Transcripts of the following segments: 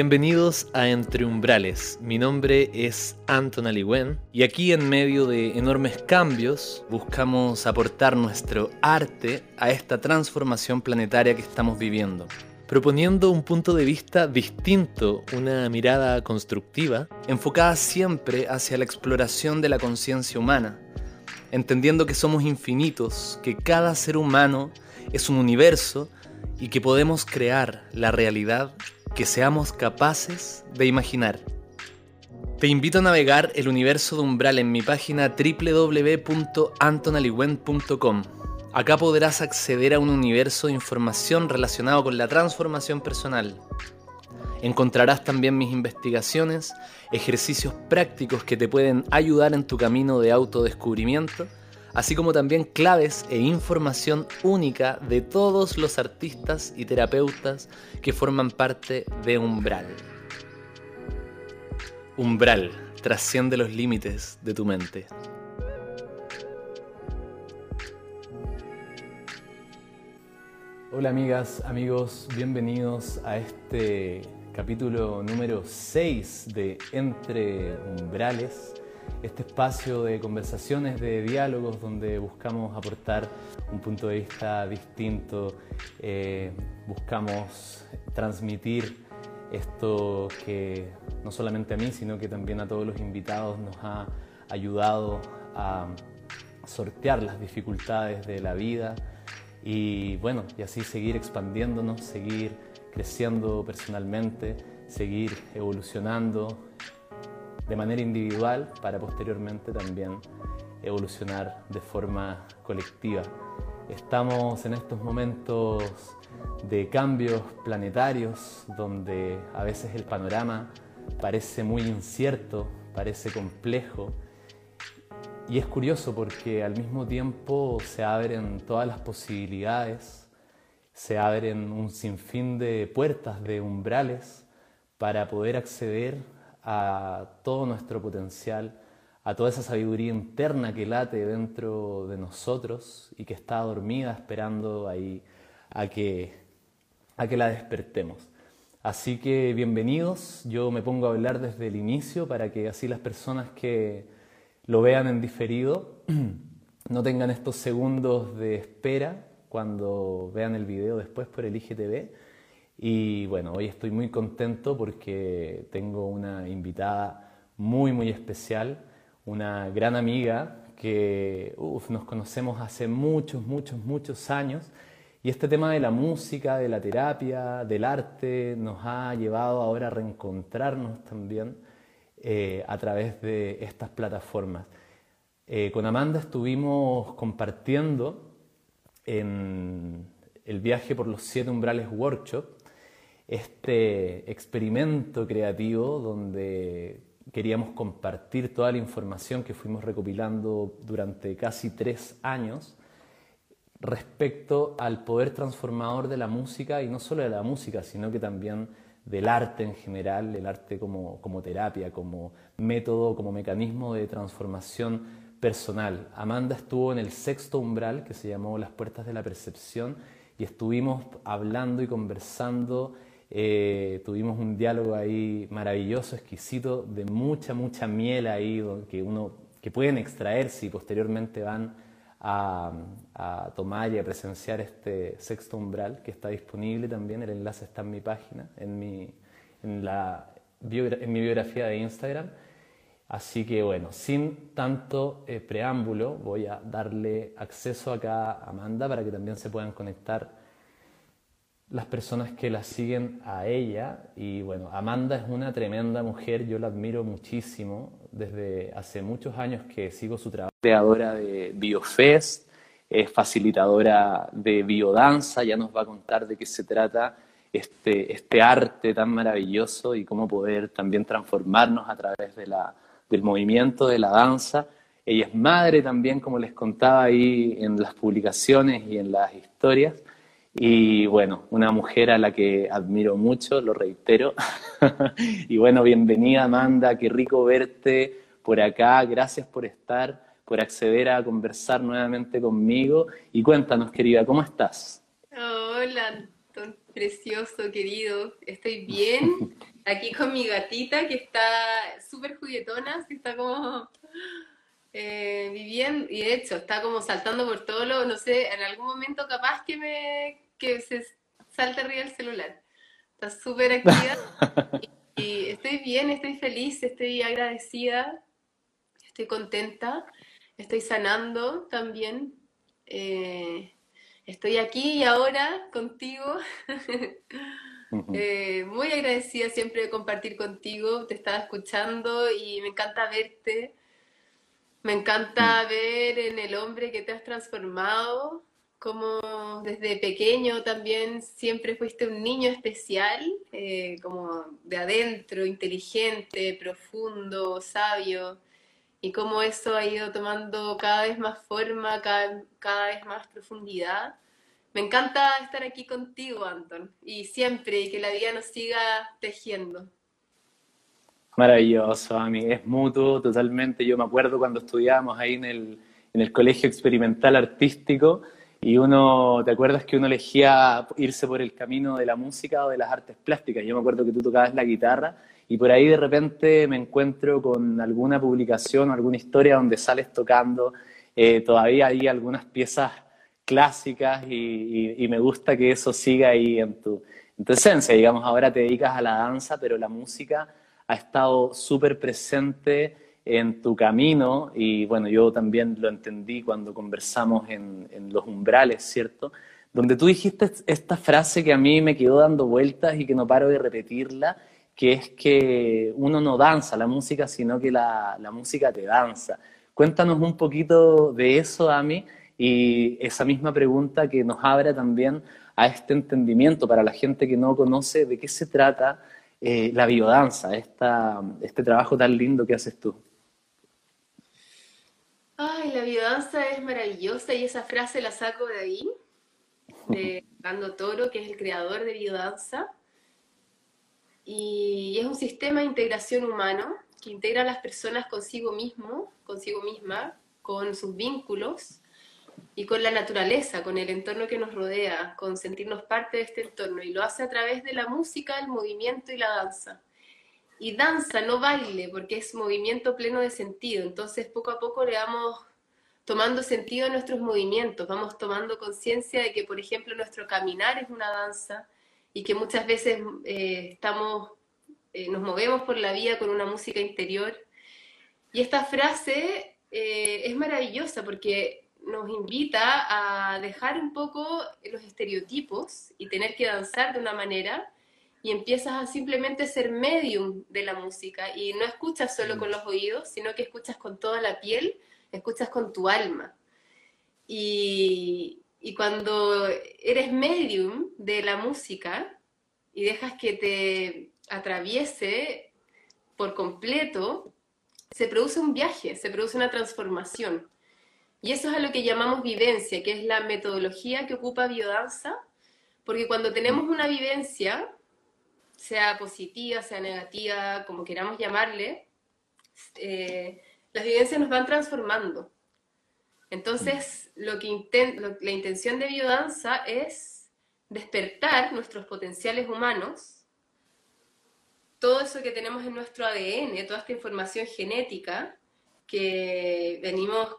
Bienvenidos a Entre Umbrales. Mi nombre es Anton Aliwen y aquí en medio de enormes cambios buscamos aportar nuestro arte a esta transformación planetaria que estamos viviendo proponiendo un punto de vista distinto, una mirada constructiva, enfocada siempre hacia la exploración de la conciencia humana, entendiendo que somos infinitos, que cada ser humano es un universo y que podemos crear la realidad que seamos capaces de imaginar. Te invito a navegar el universo de Umbral en mi página www.antonaliwen.com Acá podrás acceder a un universo de información relacionado con la transformación personal. Encontrarás también mis investigaciones, ejercicios prácticos que te pueden ayudar en tu camino de autodescubrimiento, así como también claves e información única de todos los artistas y terapeutas que forman parte de Umbral. Umbral trasciende los límites de tu mente. Hola amigas, amigos, bienvenidos a este capítulo número 6 de Entre Umbrales, este espacio de conversaciones, de diálogos donde buscamos aportar un punto de vista distinto, eh, buscamos transmitir esto que no solamente a mí, sino que también a todos los invitados nos ha ayudado a sortear las dificultades de la vida y bueno, y así seguir expandiéndonos, seguir creciendo personalmente, seguir evolucionando de manera individual para posteriormente también evolucionar de forma colectiva. Estamos en estos momentos de cambios planetarios donde a veces el panorama parece muy incierto, parece complejo y es curioso porque al mismo tiempo se abren todas las posibilidades, se abren un sinfín de puertas, de umbrales para poder acceder a todo nuestro potencial, a toda esa sabiduría interna que late dentro de nosotros y que está dormida esperando ahí a que, a que la despertemos. Así que bienvenidos, yo me pongo a hablar desde el inicio para que así las personas que lo vean en diferido, no tengan estos segundos de espera cuando vean el video después por el IGTV. Y bueno, hoy estoy muy contento porque tengo una invitada muy, muy especial, una gran amiga que nos conocemos hace muchos, muchos, muchos años. Y este tema de la música, de la terapia, del arte, nos ha llevado ahora a reencontrarnos también eh, a través de estas plataformas. Eh, con Amanda estuvimos compartiendo en el viaje por los siete umbrales workshop este experimento creativo donde queríamos compartir toda la información que fuimos recopilando durante casi tres años respecto al poder transformador de la música y no solo de la música, sino que también del arte en general, el arte como, como terapia, como método, como mecanismo de transformación personal. Amanda estuvo en el sexto umbral que se llamó Las Puertas de la Percepción y estuvimos hablando y conversando, eh, tuvimos un diálogo ahí maravilloso, exquisito, de mucha, mucha miel ahí que, uno, que pueden extraerse y posteriormente van a, tomar y a presenciar este sexto umbral que está disponible también. El enlace está en mi página, en mi, en la, mi biografía de Instagram. Así que bueno, sin tanto eh, preámbulo, voy a darle acceso acá a Amanda para que también se puedan conectar las personas que la siguen a ella. Y bueno, Amanda es una tremenda mujer, yo la admiro muchísimo desde hace muchos años que sigo su trabajo. Creadora de BioFest, es facilitadora de biodanza, ya nos va a contar de qué se trata este, este arte tan maravilloso y cómo poder también transformarnos a través de la, del movimiento, de la danza. Ella es madre también, como les contaba ahí en las publicaciones y en las historias. Y bueno, una mujer a la que admiro mucho, lo reitero. y bueno, bienvenida Amanda, qué rico verte por acá. Gracias por estar, por acceder a conversar nuevamente conmigo. Y cuéntanos, querida, ¿cómo estás? Hola, Anton, precioso, querido. Estoy bien. Aquí con mi gatita que está súper juguetona, que está como eh, viviendo, y de hecho está como saltando por todo lo, no sé, en algún momento capaz que me, que se salte arriba el celular. Está súper activa. y estoy bien, estoy feliz, estoy agradecida, estoy contenta, estoy sanando también. Eh, estoy aquí y ahora contigo. Eh, muy agradecida siempre de compartir contigo, te estaba escuchando y me encanta verte. Me encanta mm. ver en el hombre que te has transformado, como desde pequeño también siempre fuiste un niño especial, eh, como de adentro, inteligente, profundo, sabio, y cómo eso ha ido tomando cada vez más forma, cada, cada vez más profundidad. Me encanta estar aquí contigo, Anton, y siempre, y que la vida nos siga tejiendo. Maravilloso, a mí es mutuo totalmente. Yo me acuerdo cuando estudiábamos ahí en el, en el Colegio Experimental Artístico y uno, ¿te acuerdas que uno elegía irse por el camino de la música o de las artes plásticas? Yo me acuerdo que tú tocabas la guitarra y por ahí de repente me encuentro con alguna publicación o alguna historia donde sales tocando. Eh, todavía hay algunas piezas clásicas y, me gusta que eso siga ahí en tu, en tu esencia. Digamos, ahora te dedicas a la danza, pero la música ha estado súper presente en tu camino y bueno, yo también lo entendí cuando conversamos en, los umbrales, ¿cierto? Donde tú dijiste esta frase que a mí me quedó dando vueltas y que no paro de repetirla, que es que uno no danza la música, sino que la, la música te danza. Cuéntanos un poquito de eso, Ami, y esa misma pregunta que nos abre también a este entendimiento para la gente que no conoce de qué se trata eh, la biodanza, esta, este trabajo tan lindo que haces tú. Ay, la biodanza es maravillosa y esa frase la saco de ahí, de Dando Toro, que es el creador de biodanza. Y es un sistema de integración humano que integra a las personas consigo mismo, consigo misma, con sus vínculos y con la naturaleza, con el entorno que nos rodea, con sentirnos parte de este entorno. Y lo hace a través de la música, el movimiento y la danza. Y danza, no baile, porque es movimiento pleno de sentido. Entonces, poco a poco le vamos tomando sentido a nuestros movimientos, vamos tomando conciencia de que, por ejemplo, nuestro caminar es una danza y que muchas veces eh, estamos, eh, nos movemos por la vía con una música interior. Y esta frase eh, es maravillosa porque nos invita a dejar un poco los estereotipos y tener que danzar de una manera y empiezas a simplemente ser medium de la música y no escuchas solo con los oídos, sino que escuchas con toda la piel, escuchas con tu alma. Y, y cuando eres medium de la música y dejas que te atraviese por completo, se produce un viaje, se produce una transformación. Y eso es a lo que llamamos vivencia, que es la metodología que ocupa biodanza, porque cuando tenemos una vivencia, sea positiva, sea negativa, como queramos llamarle, eh, las vivencias nos van transformando. Entonces, lo que la intención de biodanza es despertar nuestros potenciales humanos, todo eso que tenemos en nuestro ADN, toda esta información genética que venimos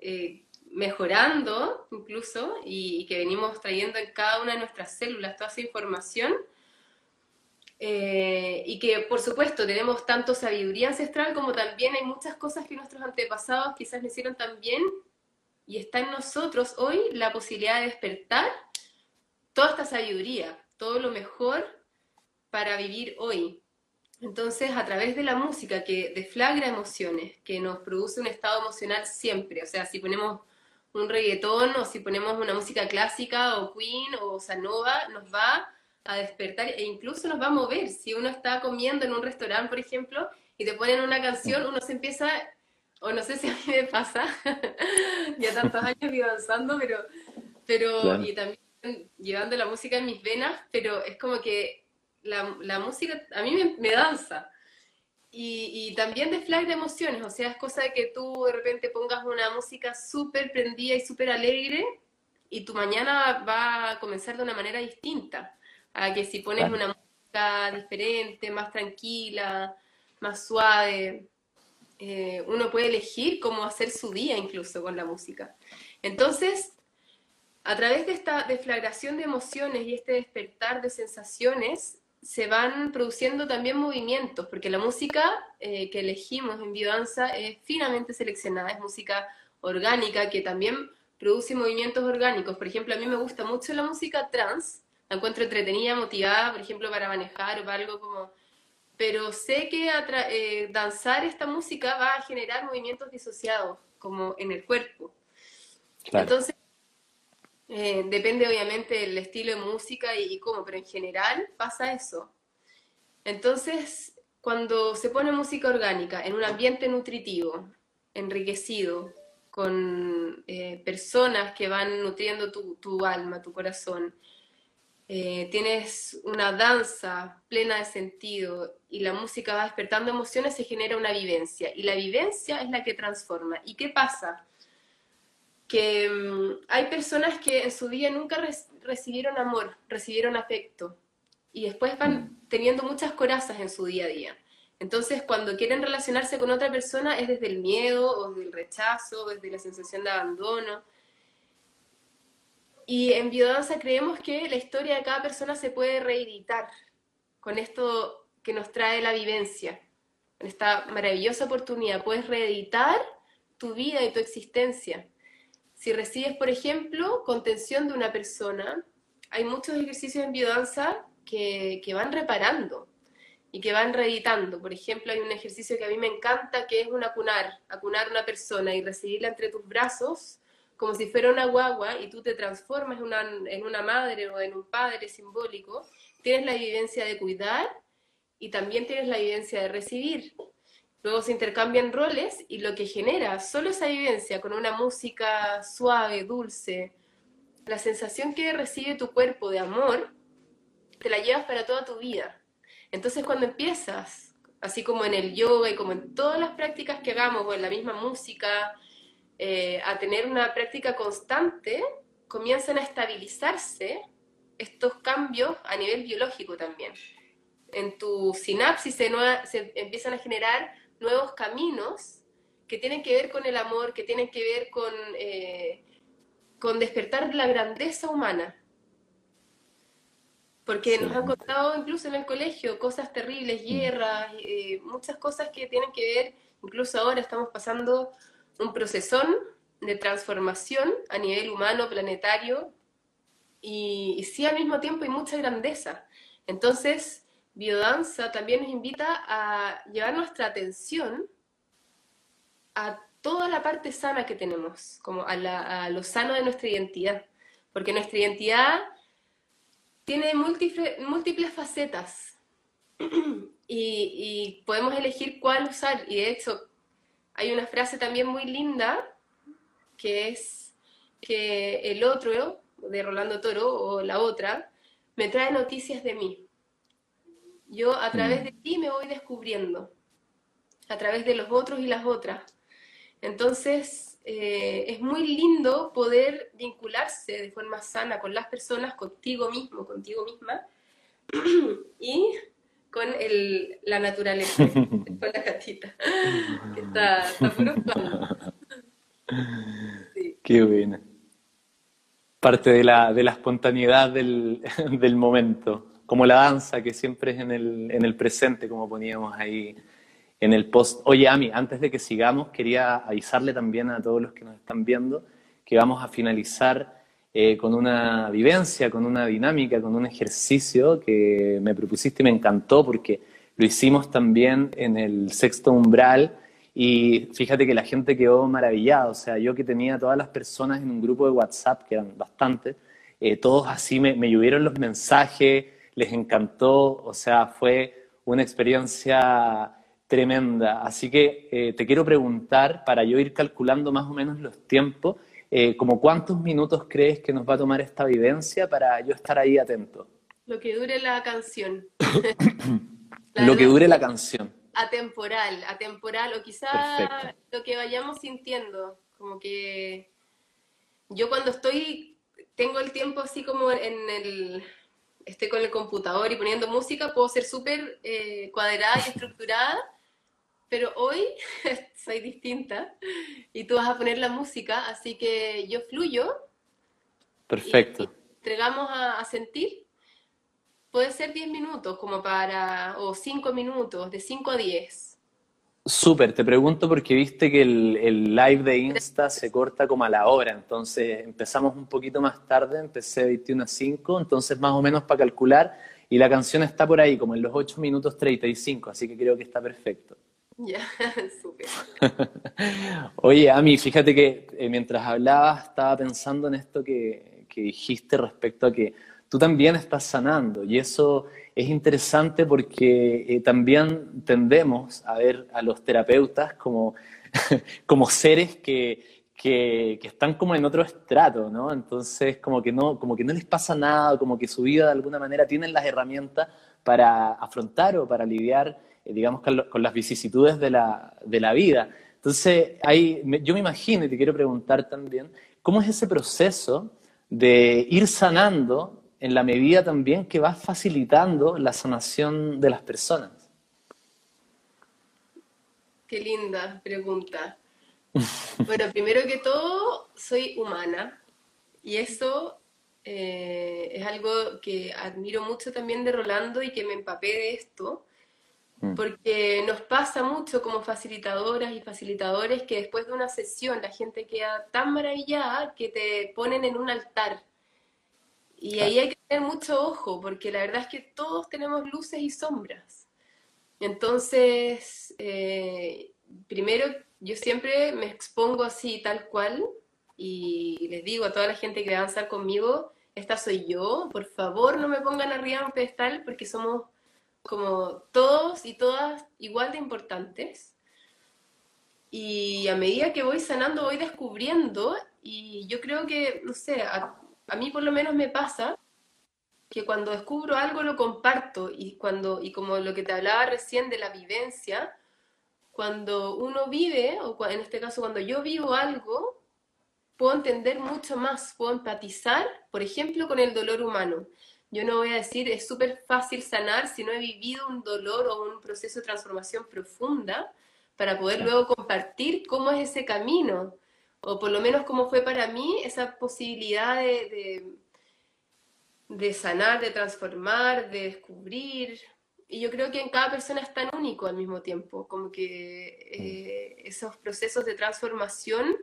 eh, mejorando incluso y, que venimos trayendo en cada una de nuestras células toda esa información. Eh, y que por supuesto tenemos tanto sabiduría ancestral como también hay muchas cosas que nuestros antepasados quizás no hicieron tan y está en nosotros hoy la posibilidad de despertar toda esta sabiduría, todo lo mejor para vivir hoy. Entonces, a través de la música que deflagra emociones, que nos produce un estado emocional siempre, o sea, si ponemos un reggaetón o si ponemos una música clásica o Queen o Sanova, nos va a despertar e incluso nos va a mover. Si uno está comiendo en un restaurante, por ejemplo, y te ponen una canción, uno se empieza, o no sé si a mí me pasa, ya tantos años vivo danzando, pero, pero y también llevando la música en mis venas, pero es como que la, música a mí me, danza. Y, y, también deflagra emociones, o sea, es cosa de que tú de repente pongas una música súper prendida y súper alegre y tu mañana va a comenzar de una manera distinta. A que si pones una música diferente, más tranquila, más suave, eh, uno puede elegir cómo hacer su día incluso con la música. Entonces, a través de esta deflagración de emociones y este despertar de sensaciones, se van produciendo también movimientos, porque la música eh, que elegimos en biodanza es finamente seleccionada, es música orgánica que también produce movimientos orgánicos. Por ejemplo, a mí me gusta mucho la música trans, la encuentro entretenida, motivada, por ejemplo, para manejar o para algo como... Pero sé que eh, danzar esta música va a generar movimientos disociados, como en el cuerpo. Entonces, eh, depende obviamente del estilo de música y, cómo, pero en general pasa eso. Entonces, cuando se pone música orgánica en un ambiente nutritivo, enriquecido, con eh, personas que van nutriendo tu, alma, tu corazón, eh, tienes una danza plena de sentido y la música va despertando emociones, se genera una vivencia. Y la vivencia es la que transforma. ¿Y qué pasa? que mm, hay personas que en su día nunca recibieron amor, recibieron afecto y después van teniendo muchas corazas en su día a día. Entonces, cuando quieren relacionarse con otra persona es desde el miedo o desde el rechazo, desde la sensación de abandono. Y en biodanza creemos que la historia de cada persona se puede reeditar con esto que nos trae la vivencia, con esta maravillosa oportunidad. Puedes reeditar tu vida y tu existencia. Si recibes, por ejemplo, contención de una persona, hay muchos ejercicios en biodanza que, que van reparando y que van reeditando. Por ejemplo, hay un ejercicio que a mí me encanta que es un acunar, acunar una persona y recibirla entre tus brazos como si fuera una guagua y tú te transformas en una, en una madre o en un padre simbólico, tienes la evidencia de cuidar y también tienes la evidencia de recibir. Luego se intercambian roles y lo que genera solo esa vivencia con una música suave, dulce, la sensación que recibe tu cuerpo de amor, te la llevas para toda tu vida. Entonces cuando empiezas, así como en el yoga y como en todas las prácticas que hagamos o en la misma música, eh, a tener una práctica constante, comienzan a estabilizarse estos cambios a nivel biológico también. En tu sinapsis se, se empiezan a generar nuevos caminos que tienen que ver con el amor, que tienen que ver con, eh, con despertar la grandeza humana. Porque nos han contado incluso en el colegio cosas terribles, mm. guerras, eh, muchas cosas que tienen que ver, incluso ahora estamos pasando un procesón de transformación a nivel humano, planetario, y, y sí al mismo tiempo hay mucha grandeza. Entonces, biodanza también nos invita a llevar nuestra atención a toda la parte sana que tenemos, como a, lo sano de nuestra identidad, porque nuestra identidad tiene múltiples, múltiples facetas y, y, podemos elegir cuál usar. Y de hecho, hay una frase también muy linda que es que el otro, de Rolando Toro, o la otra, me trae noticias de mí. Yo a través mm. de ti me voy descubriendo, a través de los otros y las otras. Entonces, eh, es muy lindo poder vincularse de forma sana con las personas, contigo mismo, contigo misma, y con el, la naturaleza, con la gatita, que está, está Qué buena. Parte de la, de la espontaneidad del, del momento como la danza, que siempre es en el, en el presente, como poníamos ahí en el post. Oye, Ami, antes de que sigamos, quería avisarle también a todos los que nos están viendo que vamos a finalizar eh, con una vivencia, con una dinámica, con un ejercicio que me propusiste y me encantó porque lo hicimos también en el sexto umbral. Y fíjate que la gente quedó maravillada, o sea, yo que tenía todas las personas en un grupo de WhatsApp, que eran bastantes, eh, todos así me, me llovieron los mensajes, les encantó, o sea, fue una experiencia tremenda. Así que eh, te quiero preguntar, para yo ir calculando más o menos los tiempos, eh, como cuántos minutos crees que nos va a tomar esta vivencia para yo estar ahí atento. Lo que dure la canción. lo que dure la canción. Atemporal, atemporal, o quizá lo que vayamos sintiendo, como que yo cuando estoy tengo el tiempo así como en el, estoy con el computador y poniendo música, puedo ser súper eh, cuadrada y estructurada, pero hoy soy distinta y tú vas a poner la música, así que yo fluyo. Perfecto. entregamos a, sentir. Puede ser 10 minutos como para, o 5 minutos, de 5 a 10 Súper, te pregunto porque viste que el, live de Insta se corta como a la hora, entonces empezamos un poquito más tarde, empecé 21 a 5, entonces más o menos para calcular, y la canción está por ahí, como en los 8 minutos 35, así que creo que está perfecto. Ya, súper. Oye, Ami, fíjate que eh, mientras hablabas estaba pensando en esto que, que dijiste respecto a que tú también estás sanando, y eso es interesante porque eh, también tendemos a ver a los terapeutas como, como seres que, que, están como en otro estrato, ¿no? Entonces, como que, no, como que no les pasa nada, como que su vida de alguna manera tienen las herramientas para afrontar o para lidiar, digamos, con, las vicisitudes de la, de la vida. Entonces, hay, yo me imagino, y te quiero preguntar también, ¿cómo es ese proceso de ir sanando en la medida también que vas facilitando la sanación de las personas. Qué linda pregunta. Bueno, primero que todo, soy humana y eso eh, es algo que admiro mucho también de Rolando y que me empapé de esto. Porque nos pasa mucho como facilitadoras y facilitadores que después de una sesión la gente queda tan maravillada que te ponen en un altar. Y ahí hay que tener mucho ojo, porque la verdad es que todos tenemos luces y sombras. Entonces, eh, primero, yo siempre me expongo así, tal cual, y les digo a toda la gente que va a avanzar conmigo, esta soy yo, por favor no me pongan arriba en un pedestal porque somos como todos y todas igual de importantes. Y a medida que voy sanando, voy descubriendo, y yo creo que, no sé, a a mí por lo menos me pasa que cuando descubro algo lo comparto y cuando y como lo que te hablaba recién de la vivencia, cuando uno vive o en este caso cuando yo vivo algo, puedo entender mucho más, puedo empatizar, por ejemplo, con el dolor humano. Yo no voy a decir es súper fácil sanar si no he vivido un dolor o un proceso de transformación profunda para poder luego compartir cómo es ese camino o por lo menos como fue para mí esa posibilidad de, de, sanar, de transformar, de descubrir. Y yo creo que en cada persona es tan único al mismo tiempo, como que eh, esos procesos de transformación,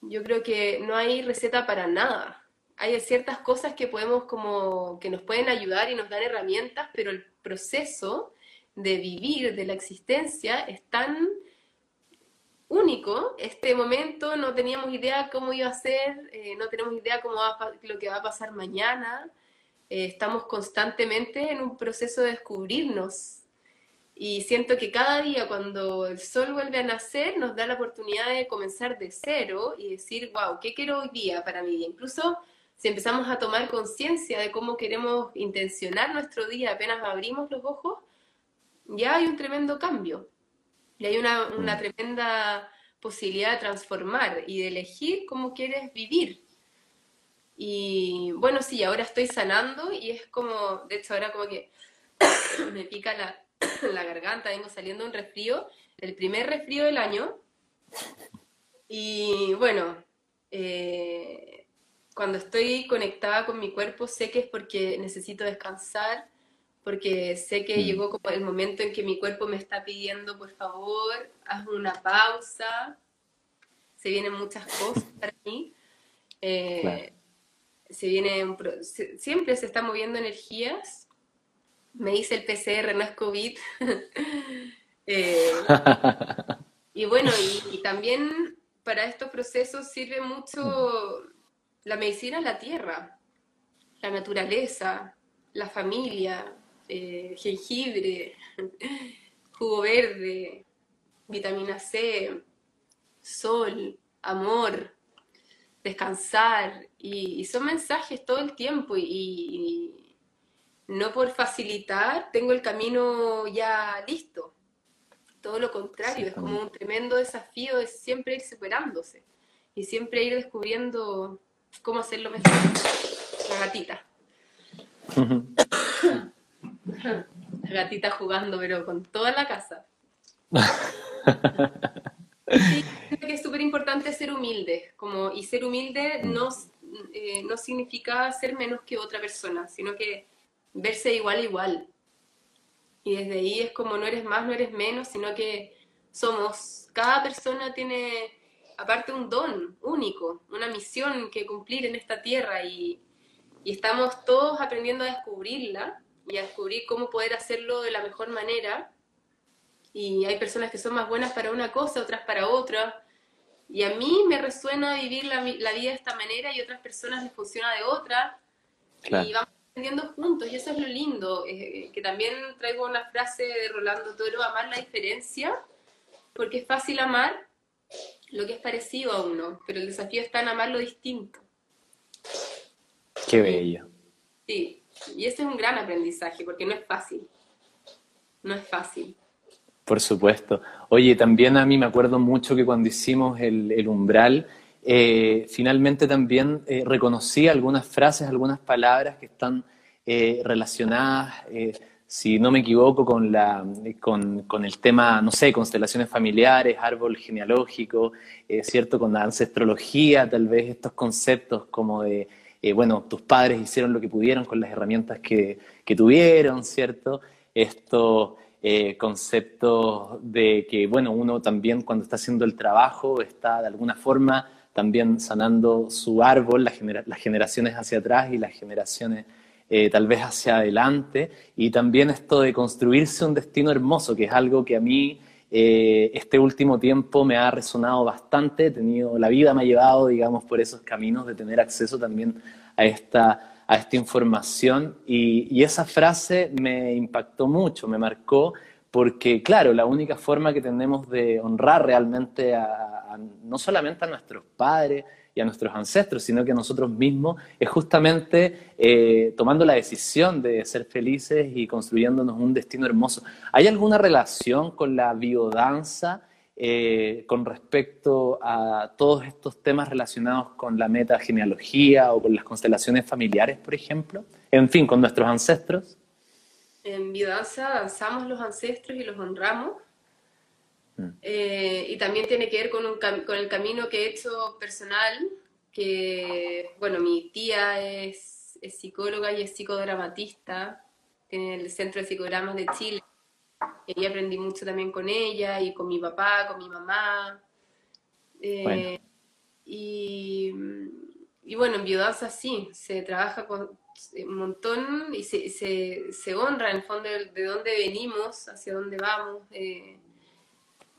yo creo que no hay receta para nada. Hay ciertas cosas que podemos como, que nos pueden ayudar y nos dan herramientas, pero el proceso de vivir, de la existencia, es tan único. Este momento no teníamos idea cómo iba a ser, eh, no tenemos idea cómo va lo que va a pasar mañana. Eh, estamos constantemente en un proceso de descubrirnos. Y siento que cada día cuando el sol vuelve a nacer nos da la oportunidad de comenzar de cero y decir, wow, ¿qué quiero hoy día para mi día? Incluso si empezamos a tomar conciencia de cómo queremos intencionar nuestro día apenas abrimos los ojos, ya hay un tremendo cambio. Y hay una, una mm. tremenda posibilidad de transformar y de elegir cómo quieres vivir. Y bueno, sí, ahora estoy sanando y es como, de hecho ahora como que me pica la, la garganta, vengo saliendo un resfrío, el primer resfrío del año. Y bueno, eh, cuando estoy conectada con mi cuerpo sé que es porque necesito descansar, porque sé que mm. llegó como el momento en que mi cuerpo me está pidiendo, por favor, haz una pausa, se vienen muchas cosas para mí. Eh, se viene siempre se están moviendo energías. Me dice el PCR, no es COVID. Eh, y bueno, y, también para estos procesos sirve mucho la medicina la tierra, la naturaleza, la familia, eh, jengibre, jugo verde, vitamina C, sol, amor, descansar, y, son mensajes todo el tiempo y, no por facilitar tengo el camino ya listo. Todo lo contrario, es como un tremendo desafío de siempre ir superándose y siempre ir descubriendo cómo hacerlo mejor. La gatita. La gatita jugando, pero con toda la casa. Sí, creo que es súper importante ser humilde, como, y ser humilde no, eh, no significa ser menos que otra persona, sino que verse igual igual. Y desde ahí es como no eres más, no eres menos, sino que somos, cada persona tiene aparte un don único, una misión que cumplir en esta tierra y, y estamos todos aprendiendo a descubrirla y a descubrir cómo poder hacerlo de la mejor manera. Y hay personas que son más buenas para una cosa, otras para otra. Y a mí me resuena vivir la, la vida de esta manera y otras personas les funciona de otra. Y vamos aprendiendo juntos y eso es lo lindo. Eh, que también traigo una frase de Rolando Toro, amar la diferencia, porque es fácil amar lo que es parecido a uno, pero el desafío está en amar lo distinto. Qué bello. Sí, y ese es un gran aprendizaje porque no es fácil. No es fácil. Por supuesto. Oye, también a mí me acuerdo mucho que cuando hicimos el, umbral, eh, finalmente también eh, reconocí algunas frases, algunas palabras que están eh, relacionadas, si no me equivoco, con, la, con, el tema, no sé, constelaciones familiares, árbol genealógico, ¿cierto? Con la ancestrología, tal vez estos conceptos como de eh, bueno, tus padres hicieron lo que pudieron con las herramientas que, tuvieron, ¿cierto? Estos eh, conceptos de que, bueno, uno también cuando está haciendo el trabajo está de alguna forma también sanando su árbol, las, generaciones hacia atrás y las generaciones eh, tal vez hacia adelante, y también esto de construirse un destino hermoso, que es algo que a mí eh, este último tiempo me ha resonado bastante, tenido, la vida me ha llevado, digamos, por esos caminos de tener acceso también a esta, a esta información y, esa frase me impactó mucho, me marcó, porque claro, la única forma que tenemos de honrar realmente no solamente a nuestros padres, y a nuestros ancestros, sino que a nosotros mismos, es justamente eh, tomando la decisión de ser felices y construyéndonos un destino hermoso. ¿Hay alguna relación con la biodanza eh, con respecto a todos estos temas relacionados con la metagenealogía o con las constelaciones familiares, por ejemplo? En fin, con nuestros ancestros. En biodanza danzamos los ancestros y los honramos Mm. Eh, y también tiene que ver con, un con el camino que he hecho personal, que, bueno, mi tía es, es psicóloga y es psicodramatista, tiene el Centro de Psicodramas de Chile, y aprendí mucho también con ella y con mi papá, con mi mamá. Eh, y, y, bueno, en biodanza sí, se trabaja con un montón y se, se, se honra en el fondo de, de, dónde venimos, hacia dónde vamos. Eh,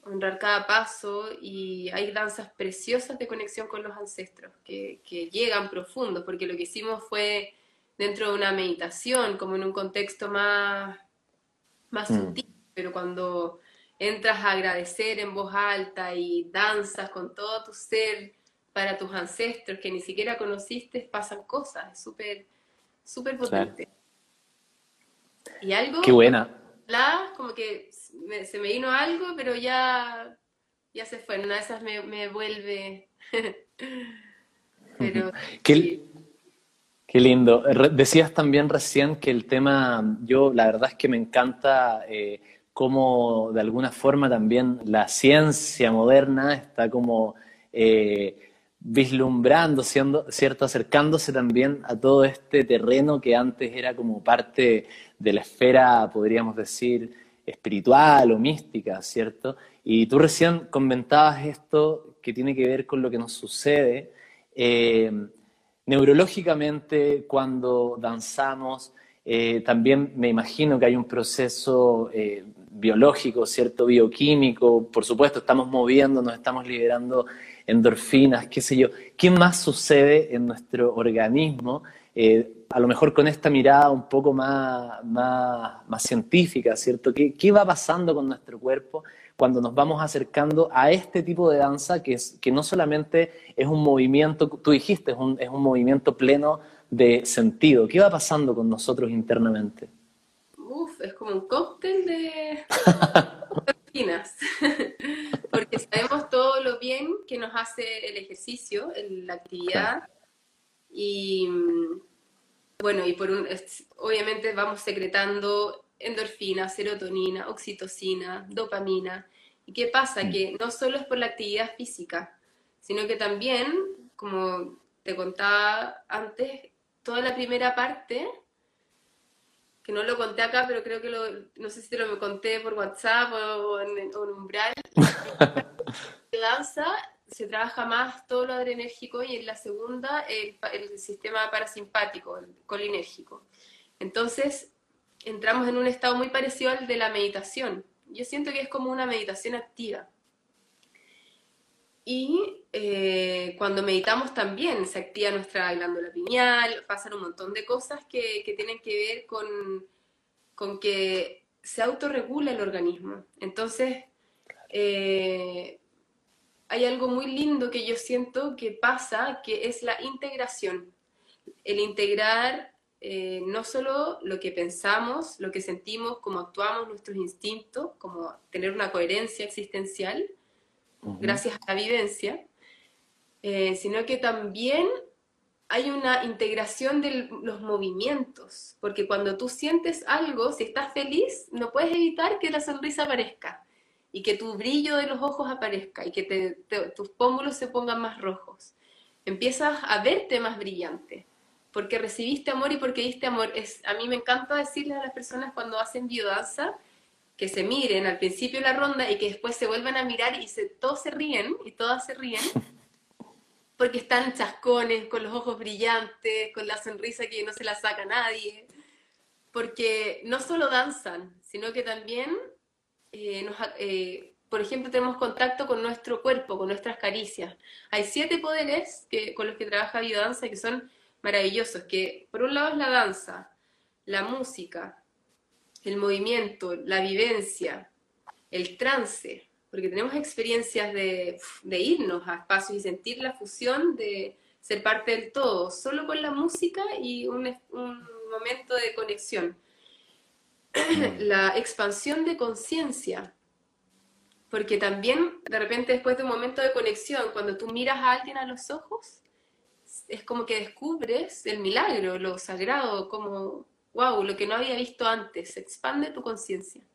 honrar cada paso y hay danzas preciosas de conexión con los ancestros que, llegan profundos, porque lo que hicimos fue dentro de una meditación, como en un contexto más, más mm. sutil, pero cuando entras a agradecer en voz alta y danzas con todo tu ser para tus ancestros que ni siquiera conociste, pasan cosas, es súper, súper potente. Y algo... Qué buena. Como que se me vino algo, pero ya, ya se fue. Una de esas me, vuelve. pero, qué, qué, lindo. Decías también recién que el tema, yo la verdad es que me encanta eh, cómo de alguna forma también la ciencia moderna está como... Eh, vislumbrando, siendo, ¿cierto? acercándose también a todo este terreno que antes era como parte de la esfera, podríamos decir, espiritual o mística, ¿cierto? Y tú recién comentabas esto que tiene que ver con lo que nos sucede eh, neurológicamente cuando danzamos. Eh, también me imagino que hay un proceso eh, biológico, ¿cierto? Bioquímico, por supuesto, estamos moviendo, nos estamos liberando endorfinas, qué sé yo. ¿Qué más sucede en nuestro organismo? a lo mejor con esta mirada un poco más, más, científica, ¿cierto? ¿Qué, ¿Qué, va pasando con nuestro cuerpo cuando nos vamos acercando a este tipo de danza que, es, que no solamente es un movimiento, tú dijiste, es un, es un movimiento pleno de sentido. ¿Qué va pasando con nosotros internamente? Uf, es como un cóctel de endorfinas, porque sabemos todo lo bien que nos hace el ejercicio, la actividad Y bueno, y por un, obviamente vamos secretando endorfina, serotonina, oxitocina, dopamina. ¿Y qué pasa? Mm. Que no solo es por la actividad física, sino que también, como te contaba antes, toda la primera parte, que no lo conté acá, pero creo que lo, no sé si te lo conté por WhatsApp o, en, en, Umbral, danza se trabaja más todo lo adrenérgico y en la segunda el, el sistema parasimpático, el colinérgico. Entonces, entramos en un estado muy parecido al de la meditación. Yo siento que es como una meditación activa. Y eh, cuando meditamos también se activa nuestra glándula pineal, pasan un montón de cosas que, que tienen que ver con, con, que se autorregula el organismo. Entonces, eh, hay algo muy lindo que yo siento que pasa, que es la integración. El integrar eh, no solo lo que pensamos, lo que sentimos, cómo actuamos, nuestros instintos, como tener una coherencia existencial, gracias a la vivencia, eh, sino que también hay una integración de los movimientos, porque cuando tú sientes algo, si estás feliz, no puedes evitar que la sonrisa aparezca y que tu brillo de los ojos aparezca y que tus pómulos se pongan más rojos. Empiezas a verte más brillante, porque recibiste amor y porque diste amor. Es, a mí me encanta decirle a las personas cuando hacen biodanza que se miren al principio de la ronda y que después se vuelvan a mirar y se, todos se ríen y todas se ríen porque están chascones, con los ojos brillantes, con la sonrisa que no se la saca nadie, porque no solo danzan, sino que también, eh, eh, por ejemplo, tenemos contacto con nuestro cuerpo, con nuestras caricias. Hay siete poderes que, con los que trabaja Biodanza que son maravillosos, que por un lado es la danza, la música, el movimiento, la vivencia, el trance, porque tenemos experiencias de, irnos a espacios y sentir la fusión de ser parte del todo, solo con la música y un, momento de conexión. La expansión de conciencia, porque también de repente después de un momento de conexión, cuando tú miras a alguien a los ojos, es como que descubres el milagro, lo sagrado, como, wow, lo que no había visto antes, expande tu conciencia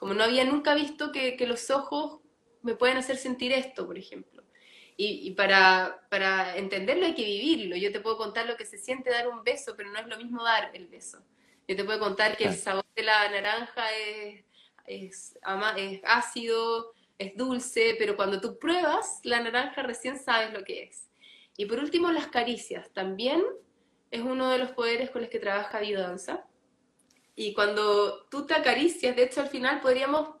como no había nunca visto que, los ojos me pueden hacer sentir esto, por ejemplo. Y, para, para, entenderlo hay que vivirlo. Yo te puedo contar lo que se siente dar un beso, pero no es lo mismo dar el beso. Yo te puedo contar que el sabor de la naranja es, es, es ácido, es dulce, pero cuando tú pruebas la naranja recién sabes lo que es. Y por último, las caricias. También es uno de los poderes con los que trabaja Biodanza. Y cuando tú te acaricias, de hecho al final podríamos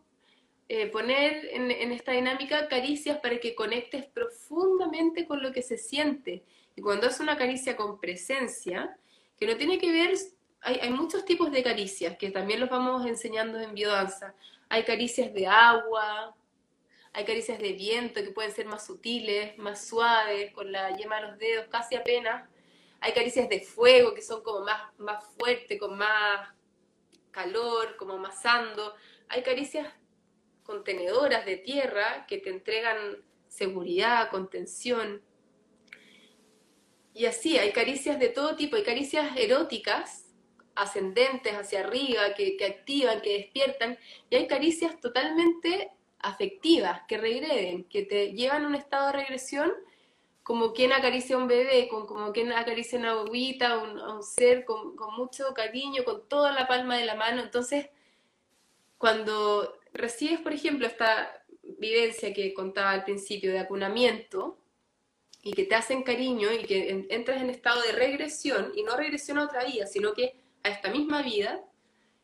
eh, poner en, esta dinámica caricias para que conectes profundamente con lo que se siente. Y cuando es una caricia con presencia, que no tiene que ver, hay, hay muchos tipos de caricias que también los vamos enseñando en biodanza. Hay caricias de agua, hay caricias de viento que pueden ser más sutiles, más suaves, con la yema de los dedos, casi apenas. Hay caricias de fuego que son como más, más fuertes, con más calor, como amasando. Hay caricias contenedoras de tierra que te entregan seguridad, contención. Y así, hay caricias de todo tipo, hay caricias eróticas, ascendentes hacia arriba, que, que activan, que despiertan, y hay caricias totalmente afectivas, que regreden, que te llevan a un estado de regresión como quien acaricia a un bebé, como quien acaricia una agüita, a un, ser con, mucho cariño, con toda la palma de la mano. Entonces, cuando recibes, por ejemplo, esta vivencia que contaba al principio de acunamiento, y que te hacen cariño y que entras en estado de regresión, y no regresión a otra vida, sino que a esta misma vida,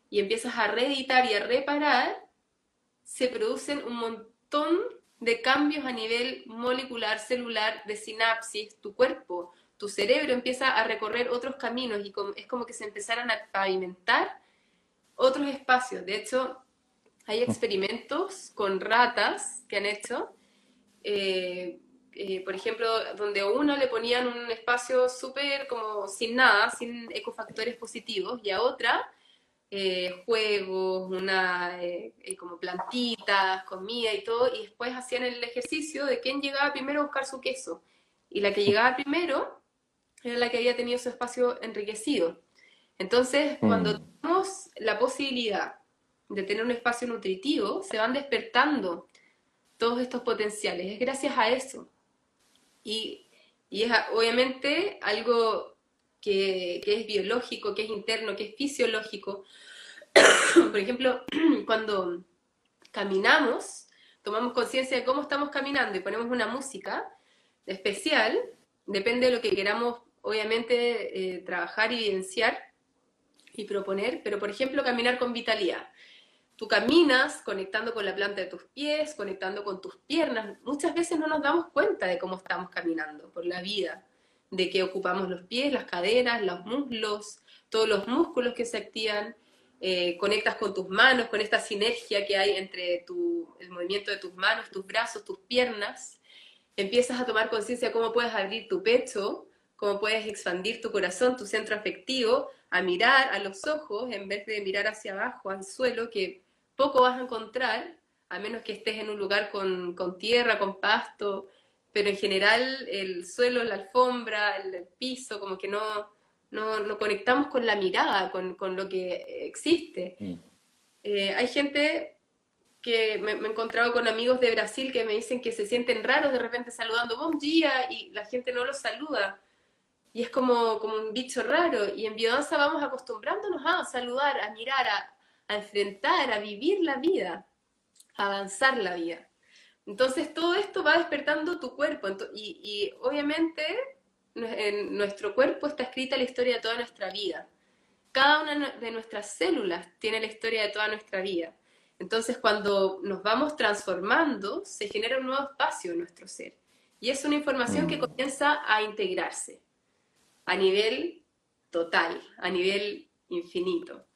y empiezas a reeditar y a reparar, se producen un montón de cambios a nivel molecular, celular, de sinapsis, tu cuerpo, tu cerebro empieza a recorrer otros caminos y es como que se empezaran a pavimentar otros espacios. De hecho, hay experimentos con ratas que han hecho, eh, eh, por ejemplo, donde a uno le ponían un espacio súper como sin nada, sin ecofactores positivos, y a otra eh, juegos, una, eh, eh, como plantitas, comida y todo, y después hacían el ejercicio de quién llegaba primero a buscar su queso. Y la que llegaba primero era la que había tenido su espacio enriquecido. Entonces, Mm. cuando tenemos la posibilidad de tener un espacio nutritivo, se van despertando todos estos potenciales. Es gracias a eso. Y, y es obviamente algo que, es biológico, que es interno, que es fisiológico. Por ejemplo, cuando caminamos, tomamos conciencia de cómo estamos caminando y ponemos una música especial, depende de lo que queramos, obviamente, eh, trabajar y evidenciar y proponer, pero por ejemplo, caminar con vitalidad. Tú caminas conectando con la planta de tus pies, conectando con tus piernas. Muchas veces no nos damos cuenta de cómo estamos caminando por la vida, de que ocupamos los pies, las caderas, los muslos, todos los músculos que se activan. eh, conectas con tus manos, con esta sinergia que hay entre tu, el movimiento de tus manos, tus brazos, tus piernas. Empiezas a tomar conciencia de cómo puedes abrir tu pecho, cómo puedes expandir tu corazón, tu centro afectivo, a mirar a los ojos en vez de mirar hacia abajo, al suelo, que poco vas a encontrar, a menos que estés en un lugar con, con tierra, con pasto, pero en general el suelo, la alfombra, el, el piso, como que no, no, no conectamos con la mirada, con, con lo que existe. Mm. Eh, hay gente que me, me he encontrado con amigos de Brasil que me dicen que se sienten raros de repente saludando bom día y la gente no los saluda. Y es como, como un bicho raro. Y en biodanza vamos acostumbrándonos a saludar, a mirar, a, a enfrentar, a vivir la vida, a avanzar la vida. Entonces todo esto va despertando tu cuerpo. Y, y obviamente en nuestro cuerpo está escrita la historia de toda nuestra vida. Cada una de nuestras células tiene la historia de toda nuestra vida. Entonces, cuando nos vamos transformando, se genera un nuevo espacio en nuestro ser. Y es una información Mm. que comienza a integrarse a nivel total, a nivel infinito.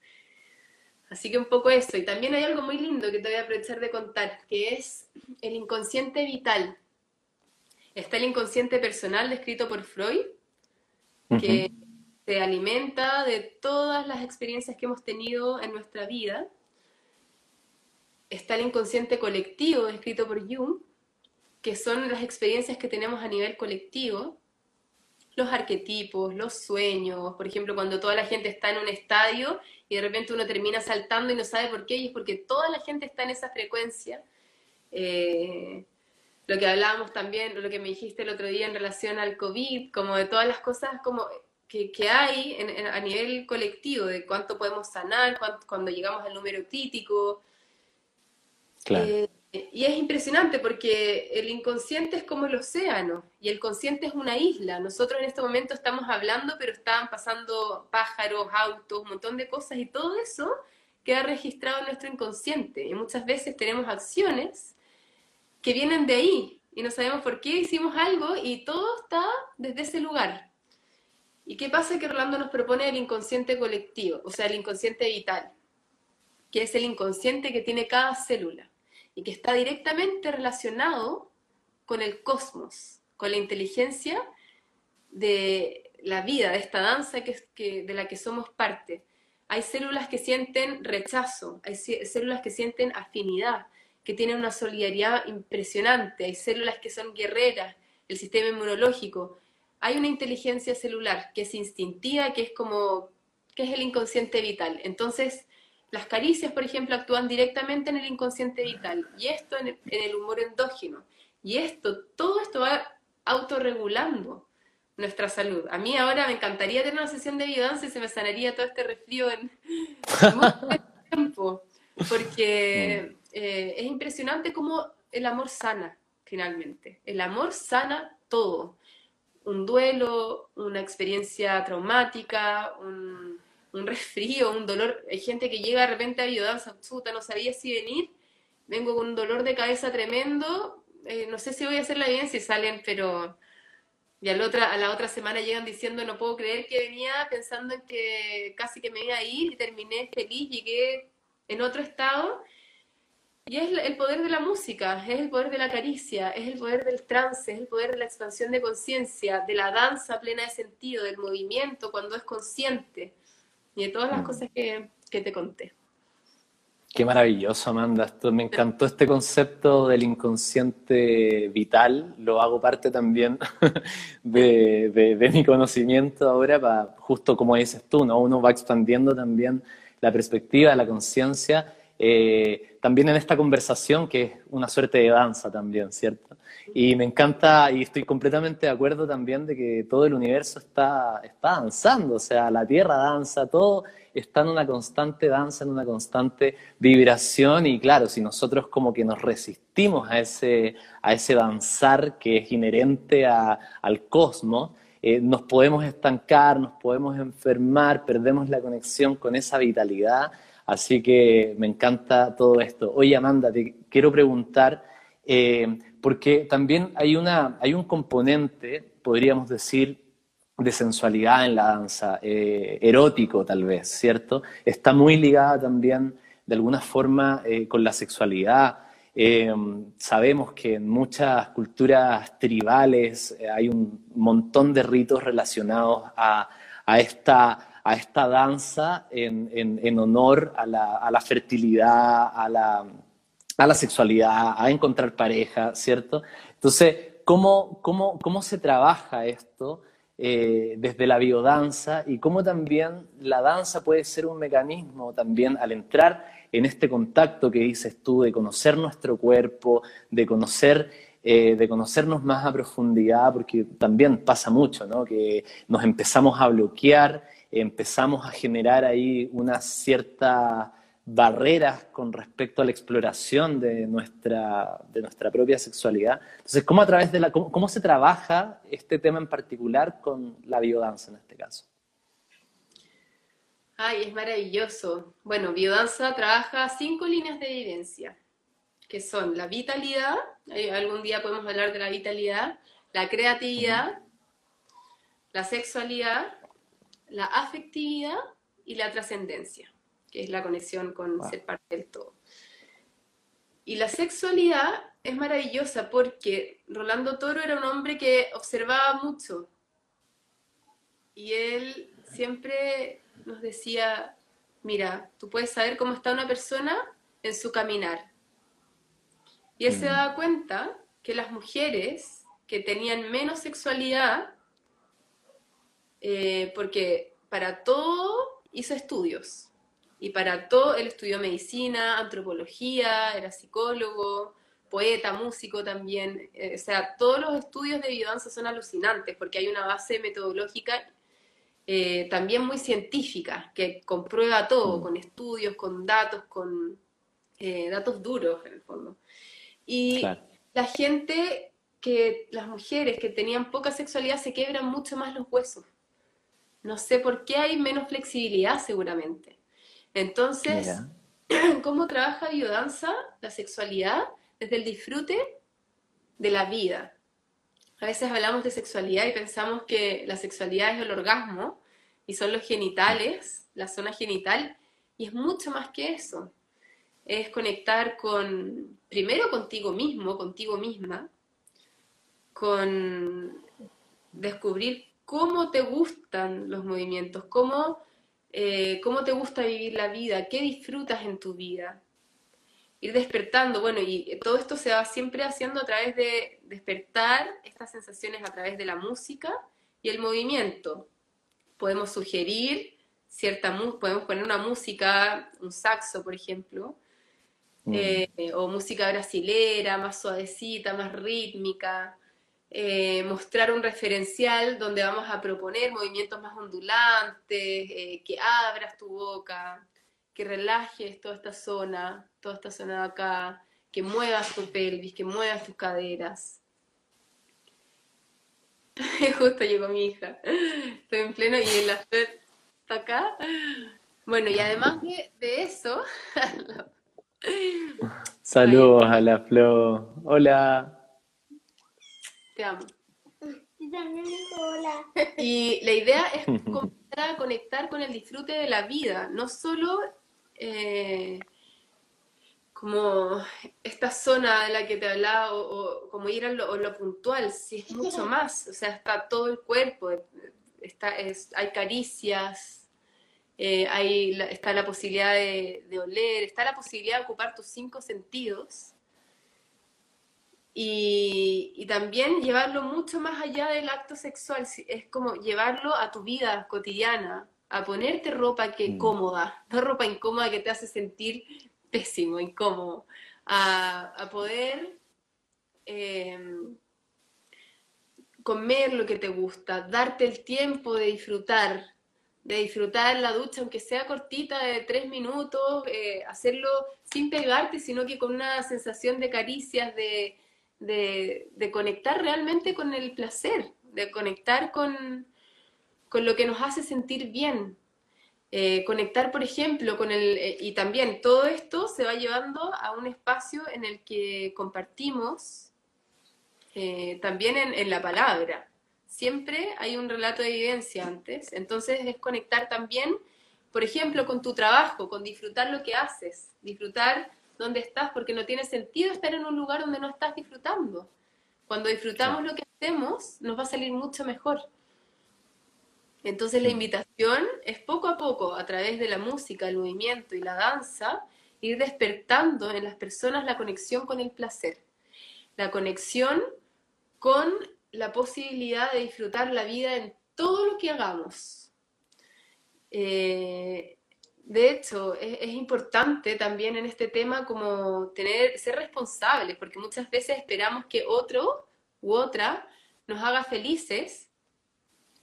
Así que un poco eso. Y también hay algo muy lindo que te voy a aprovechar de contar, que es el inconsciente vital. Está el inconsciente personal descrito por Freud, que se alimenta de todas las experiencias que hemos tenido en nuestra vida. Está el inconsciente colectivo escrito por Jung, que son las experiencias que tenemos a nivel colectivo, los arquetipos, los sueños, por ejemplo, cuando toda la gente está en un estadio y de repente uno termina saltando y no sabe por qué, y es porque toda la gente está en esa frecuencia. Eh, lo que hablábamos también, lo que me dijiste el otro día en relación al COVID, como de todas las cosas como que, que hay en- en- a nivel colectivo, de cuánto podemos sanar, cuánto- cuando llegamos al número crítico. Claro. Eh, y es impresionante porque el inconsciente es como el océano y el consciente es una isla. Nosotros en este momento estamos hablando, pero estaban pasando pájaros, autos, un montón de cosas y todo eso queda registrado en nuestro inconsciente. Y muchas veces tenemos acciones que vienen de ahí y no sabemos por qué hicimos algo y todo está desde ese lugar. ¿Y qué pasa? Que Rolando nos propone el inconsciente colectivo, o sea, el inconsciente vital, que es el inconsciente que tiene cada célula que está directamente relacionado con el cosmos, con la inteligencia de la vida, de esta danza que, que- de la que somos parte. Hay células que sienten rechazo, hay células que sienten afinidad, que tienen una solidaridad impresionante, hay células que son guerreras, el sistema inmunológico. Hay una inteligencia celular que es instintiva, que es como, que es el inconsciente vital. Entonces, las caricias, por ejemplo, actúan directamente en el inconsciente vital y esto en el, en el humor endógeno. Y esto, todo esto va autorregulando nuestra salud. A mí ahora me encantaría tener una sesión de biodanza y se me sanaría todo este resfrío en, poco tiempo, porque eh, es impresionante cómo el amor sana, finalmente. El amor sana todo. Un duelo, una experiencia traumática, un, un resfrío, un dolor. Hay gente que llega de repente a biodanza, chuta, no sabía si venir, vengo con un dolor de cabeza tremendo, eh, no sé si voy a hacerla bien, si salen, pero... Y a la, otra, a la otra semana llegan diciendo, no puedo creer que venía pensando en que casi que me iba a ir y terminé feliz, llegué en otro estado. Y es el poder de la música, es el poder de la caricia, es el poder del trance, es el poder de la expansión de conciencia, de la danza plena de sentido, del movimiento cuando es consciente y de todas las Mm. cosas que, que te conté. Qué maravilloso, Amanda. Esto, me encantó este concepto del inconsciente vital. Lo hago parte también de, mi conocimiento ahora, para, justo como dices tú, ¿no? uno va expandiendo también la perspectiva, la conciencia, eh, también en esta conversación que es una suerte de danza también, ¿cierto? Y me encanta y estoy completamente de acuerdo también de que todo el universo está, está danzando, o sea, la Tierra danza, todo está en una constante danza, en una constante vibración y claro, si nosotros como que nos resistimos a ese, a ese danzar que es inherente al cosmos, eh, nos podemos estancar, nos podemos enfermar, perdemos la conexión con esa vitalidad. Así que me encanta todo esto. Oye, Amanda, te quiero preguntar, eh, porque también hay, una, hay un componente, podríamos decir, de sensualidad en la danza, eh, erótico tal vez, ¿cierto? Está muy ligada también de alguna forma eh, con la sexualidad. Sabemos que en muchas culturas tribales hay un montón de ritos relacionados a, esta, a esta danza en, honor a la, fertilidad, a la, a la sexualidad, a encontrar pareja, ¿cierto? Entonces, ¿cómo, cómo, cómo se trabaja esto? Eh, desde la biodanza y cómo también la danza puede ser un mecanismo también al entrar en este contacto que dices tú de conocer nuestro cuerpo, de conocer eh, de conocernos más a profundidad, porque también pasa mucho, ¿no? Que nos empezamos a bloquear, empezamos a generar ahí una cierta barreras con respecto a la exploración de nuestra, de nuestra propia sexualidad. Entonces, ¿cómo, a través de la, cómo, se trabaja este tema en particular con la biodanza en este caso? Ay, es maravilloso. Bueno, biodanza trabaja cinco líneas de evidencia, que son la vitalidad, algún día podemos hablar de la vitalidad, la creatividad, la sexualidad, la afectividad y la trascendencia que es la conexión con ser parte del todo. Y la sexualidad es maravillosa porque Rolando Toro era un hombre que observaba mucho. Y él siempre nos decía, mira, tú puedes saber cómo está una persona en su caminar. Y él se mm. daba cuenta que las mujeres que tenían menos sexualidad, eh, porque para todo hizo estudios, y para todo, él estudió medicina, antropología, era psicólogo, poeta, músico también. Eh, o sea, todos los estudios de biodanza son alucinantes porque hay una base metodológica eh, también muy científica que comprueba todo, mm. con estudios, con datos, con eh, datos duros en el fondo. Y la gente que, las mujeres que tenían poca sexualidad se quebran mucho más los huesos. No sé por qué hay menos flexibilidad seguramente. Entonces, ¿cómo trabaja biodanza la sexualidad? Desde el disfrute de la vida. A veces hablamos de sexualidad y pensamos que la sexualidad es el orgasmo y son los genitales, la zona genital, y es mucho más que eso. Es conectar con, primero contigo mismo, contigo misma, con descubrir cómo te gustan los movimientos, cómo eh, cómo te gusta vivir la vida, qué disfrutas en tu vida. Ir despertando, bueno, y todo esto se va siempre haciendo a través de despertar estas sensaciones a través de la música y el movimiento. Podemos sugerir cierta podemos poner una música, un saxo, por ejemplo, mm. eh, o música brasilera, más suavecita, más rítmica, eh, mostrar un referencial donde vamos a proponer movimientos más ondulantes, eh, que abras tu boca, que relajes toda esta zona, toda esta zona de acá, que muevas tu pelvis, que muevas tus caderas. Justo llegó mi hija. Estoy en pleno y en la está acá. Bueno, y además de, de eso. Saludos a la flor. Hola. Y la idea es conectar con el disfrute de la vida, no solo eh, como esta zona de la que te hablaba, o, como ir a lo, puntual, si es mucho más, o sea, está todo el cuerpo, está, hay caricias, eh, hay está la posibilidad de, oler, está la posibilidad de ocupar tus cinco sentidos. Y, y, también llevarlo mucho más allá del acto sexual, es como llevarlo a tu vida cotidiana, a ponerte ropa que mm. cómoda, no ropa incómoda que te hace sentir pésimo, incómodo, a, a poder em, comer lo que te gusta, darte el tiempo de disfrutar, de disfrutar la ducha, aunque sea cortita de tres minutos, eh, hacerlo sin pegarte, sino que con una sensación de caricias, de, de, conectar realmente con el placer, de conectar con, con lo que nos hace sentir bien. Eh, conectar, por ejemplo, con el... Eh, y también todo esto se va llevando a un espacio en el que compartimos también en, en la palabra siempre hay un relato de evidencia antes. Entonces es conectar también, por ejemplo, con tu trabajo, con disfrutar lo que haces, disfrutar dónde estás, porque no tiene sentido estar en un lugar donde no estás disfrutando. Cuando disfrutamos lo que hacemos, nos va a salir mucho mejor. Entonces la invitación es poco a poco, a través de la música, el movimiento y la danza, ir despertando en las personas la conexión con el placer, la conexión con la posibilidad de disfrutar la vida en todo lo que hagamos. Eh, de hecho, es, importante también en este tema como tener, ser responsables, porque muchas veces esperamos que otro u otra nos haga felices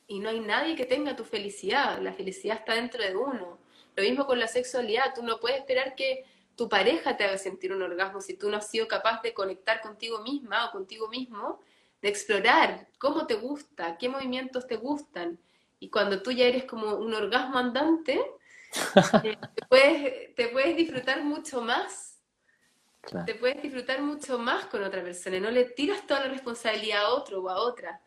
y no hay nadie que tenga tu felicidad, la felicidad está dentro de uno. Lo mismo con la sexualidad, tú no puedes esperar que tu pareja te haga sentir un orgasmo si tú no has sido capaz de conectar contigo misma o contigo mismo de explorar cómo te gusta, qué movimientos te gustan. Y cuando tú ya eres como un orgasmo andante, eh, te, puedes, disfrutar mucho más. Te puedes disfrutar mucho más con otra persona. No le tiras toda la responsabilidad a otro o a otra.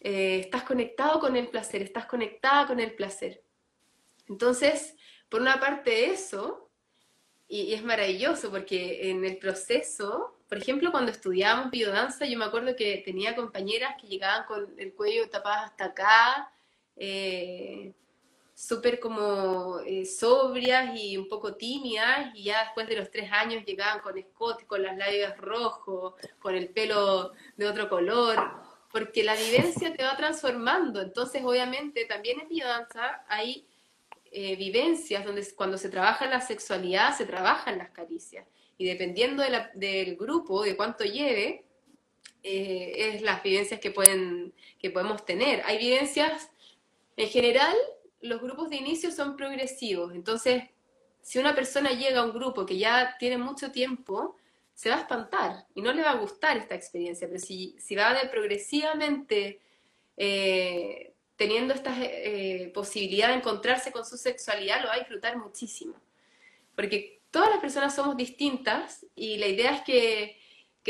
Eh, estás conectado con el placer, estás conectada con el placer. Entonces, por una parte eso, y es maravilloso porque en el proceso por ejemplo, cuando estudiábamos biodanza, yo me acuerdo que tenía compañeras que llegaban con el cuello tapado hasta acá, eh, súper como eh, sobrias y un poco tímidas, y ya después de los tres años llegaban con escote, con las labios rojos, con el pelo de otro color, porque la vivencia te va transformando. Entonces, obviamente, también en biodanza hay eh, vivencias donde cuando se trabaja la sexualidad, se trabajan las caricias y dependiendo del grupo, de cuánto lleve, eh, es las vivencias que, pueden, que podemos tener. Hay vivencias, en general, los grupos de inicio son progresivos, entonces, si una persona llega a un grupo que ya tiene mucho tiempo, se va a espantar y no le va a gustar esta experiencia, pero si, va progresivamente eh, teniendo esta eh, posibilidad de encontrarse con su sexualidad, lo va a disfrutar muchísimo. Porque todas las personas somos distintas y la idea es que,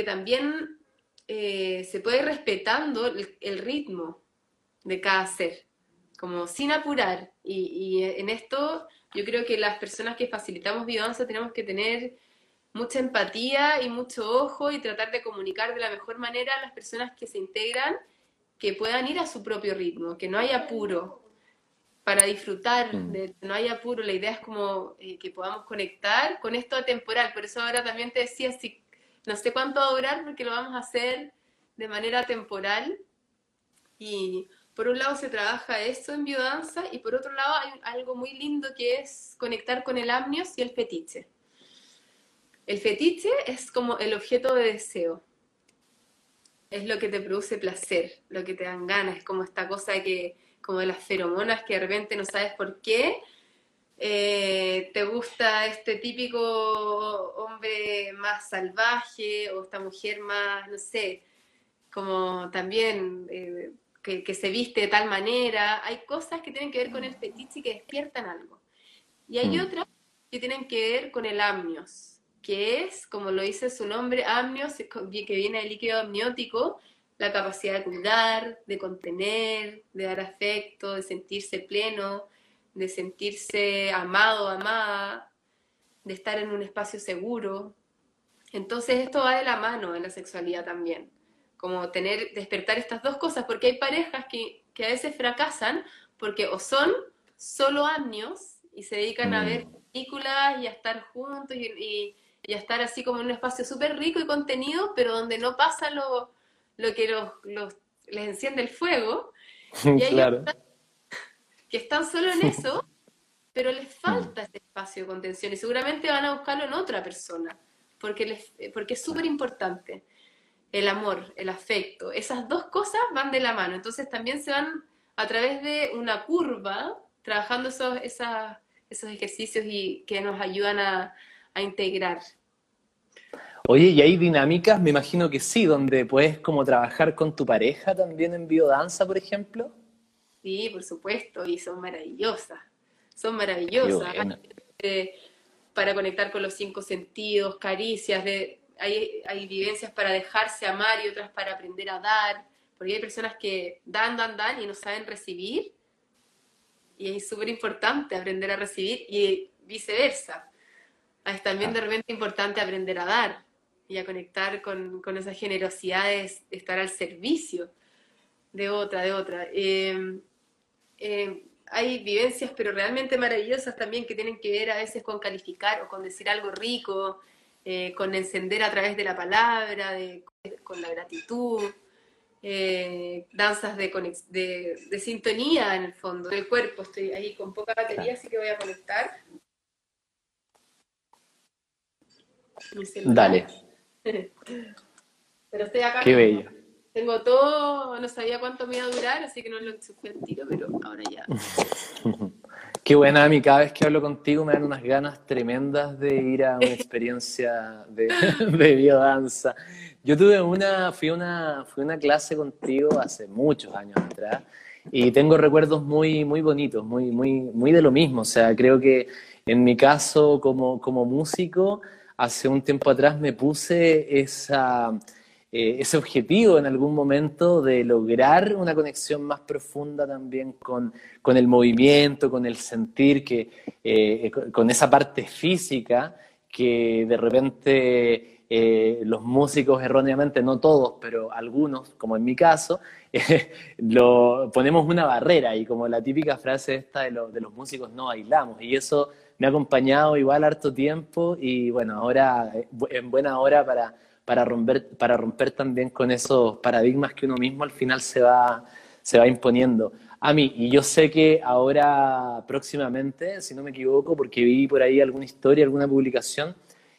también eh, se puede ir respetando el, ritmo de cada ser, como sin apurar. Y, en esto yo creo que las personas que facilitamos biodanza tenemos que tener mucha empatía y mucho ojo y tratar de comunicar de la mejor manera a las personas que se integran que puedan ir a su propio ritmo, que no haya apuro, para disfrutar, mm. de, no hay apuro, la idea es como eh, que podamos conectar con esto temporal, por eso ahora también te decía, si, no sé cuánto va a durar porque lo vamos a hacer de manera temporal y por un lado se trabaja eso en biodanza y por otro lado hay algo muy lindo que es conectar con el amnios y el fetiche. El fetiche es como el objeto de deseo, es lo que te produce placer, lo que te dan ganas, es como esta cosa que como de las feromonas que de repente no sabes por qué. Eh, te gusta este típico hombre más salvaje o esta mujer más, no sé, como también eh, que, se viste de tal manera. Hay cosas que tienen que ver con el fetiche y que despiertan algo. Y hay mm. otras que tienen que ver con el amnios, que es, como lo dice su nombre, amnios, que viene del líquido amniótico, la capacidad de cuidar, de contener, de dar afecto, de sentirse pleno, de sentirse amado, amada, de estar en un espacio seguro. Entonces esto va de la mano en la sexualidad también, como tener, despertar estas dos cosas, porque hay parejas que, que a veces fracasan porque o son solo años y se dedican a ver mm. películas y a estar juntos y, y, a estar así como en un espacio súper rico y contenido, pero donde no pasa lo, lo que los, los, les enciende el fuego. Y claro. que están solo en eso, pero les falta ese espacio de contención y seguramente van a buscarlo en otra persona, porque, les, porque es súper importante el amor, el afecto. Esas dos cosas van de la mano, entonces también se van a través de una curva trabajando esos, esos ejercicios y que nos ayudan a, a integrar. Oye, ¿y hay dinámicas? Me imagino que sí, donde puedes como trabajar con tu pareja también en biodanza, por ejemplo. Sí, por supuesto, y son maravillosas. Son maravillosas. Para conectar con los cinco sentidos, caricias, de, hay, hay vivencias para dejarse amar y otras para aprender a dar, porque hay personas que dan, dan, dan y no saben recibir. Y es súper importante aprender a recibir y viceversa. Es también de repente importante aprender a dar y a conectar con, con esa generosidad de, estar al servicio de otra, de otra. Eh, eh, hay vivencias, pero realmente maravillosas también que tienen que ver a veces con calificar o con decir algo rico, eh, con encender a través de la palabra, de, con la gratitud, eh, danzas de, de, de, sintonía en el fondo, del cuerpo. Estoy ahí con poca batería, así que voy a conectar. Dale. pero estoy acá. Qué bello. Tengo todo, no sabía cuánto me iba a durar, así que no lo fue el tiro, pero ahora ya. Qué buena, Ami. Cada vez que hablo contigo me dan unas ganas tremendas de ir a una experiencia de, de biodanza. Yo tuve una, fui una, fui una clase contigo hace muchos años atrás y tengo recuerdos muy, muy bonitos, muy, muy, muy de lo mismo. O sea, creo que en mi caso como, como músico, hace un tiempo atrás me puse esa eh, ese objetivo en algún momento de lograr una conexión más profunda también con, con el movimiento, con el sentir, que, eh, con esa parte física que de repente eh, los músicos erróneamente, no todos, pero algunos, como en mi caso, lo, ponemos una barrera y como la típica frase esta de, de los músicos no bailamos. Y eso me ha acompañado igual harto tiempo y bueno, ahora en buena hora para para romper, para romper también con esos paradigmas que uno mismo al final se va, se va imponiendo. A mí, y yo sé que ahora próximamente, si no me equivoco, porque vi por ahí alguna historia, alguna publicación,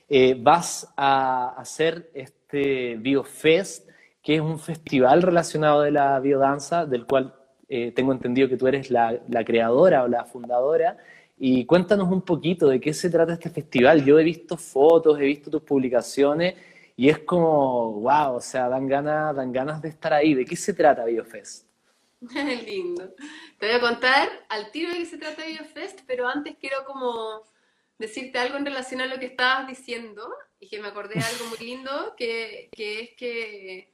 eh, vas a hacer este BioFest, que es un festival relacionado de la biodanza, del cual eh, tengo entendido que tú eres la, la creadora o la fundadora. Y cuéntanos un poquito de qué se trata este festival. Yo he visto fotos, he visto tus publicaciones y es como, wow, o sea, dan ganas, dan ganas de estar ahí. ¿De qué se trata BioFest? Lindo. Te voy a contar al tiro de qué se trata BioFest, pero antes quiero como decirte algo en relación a lo que estabas diciendo y que me acordé de algo muy lindo, que, que es que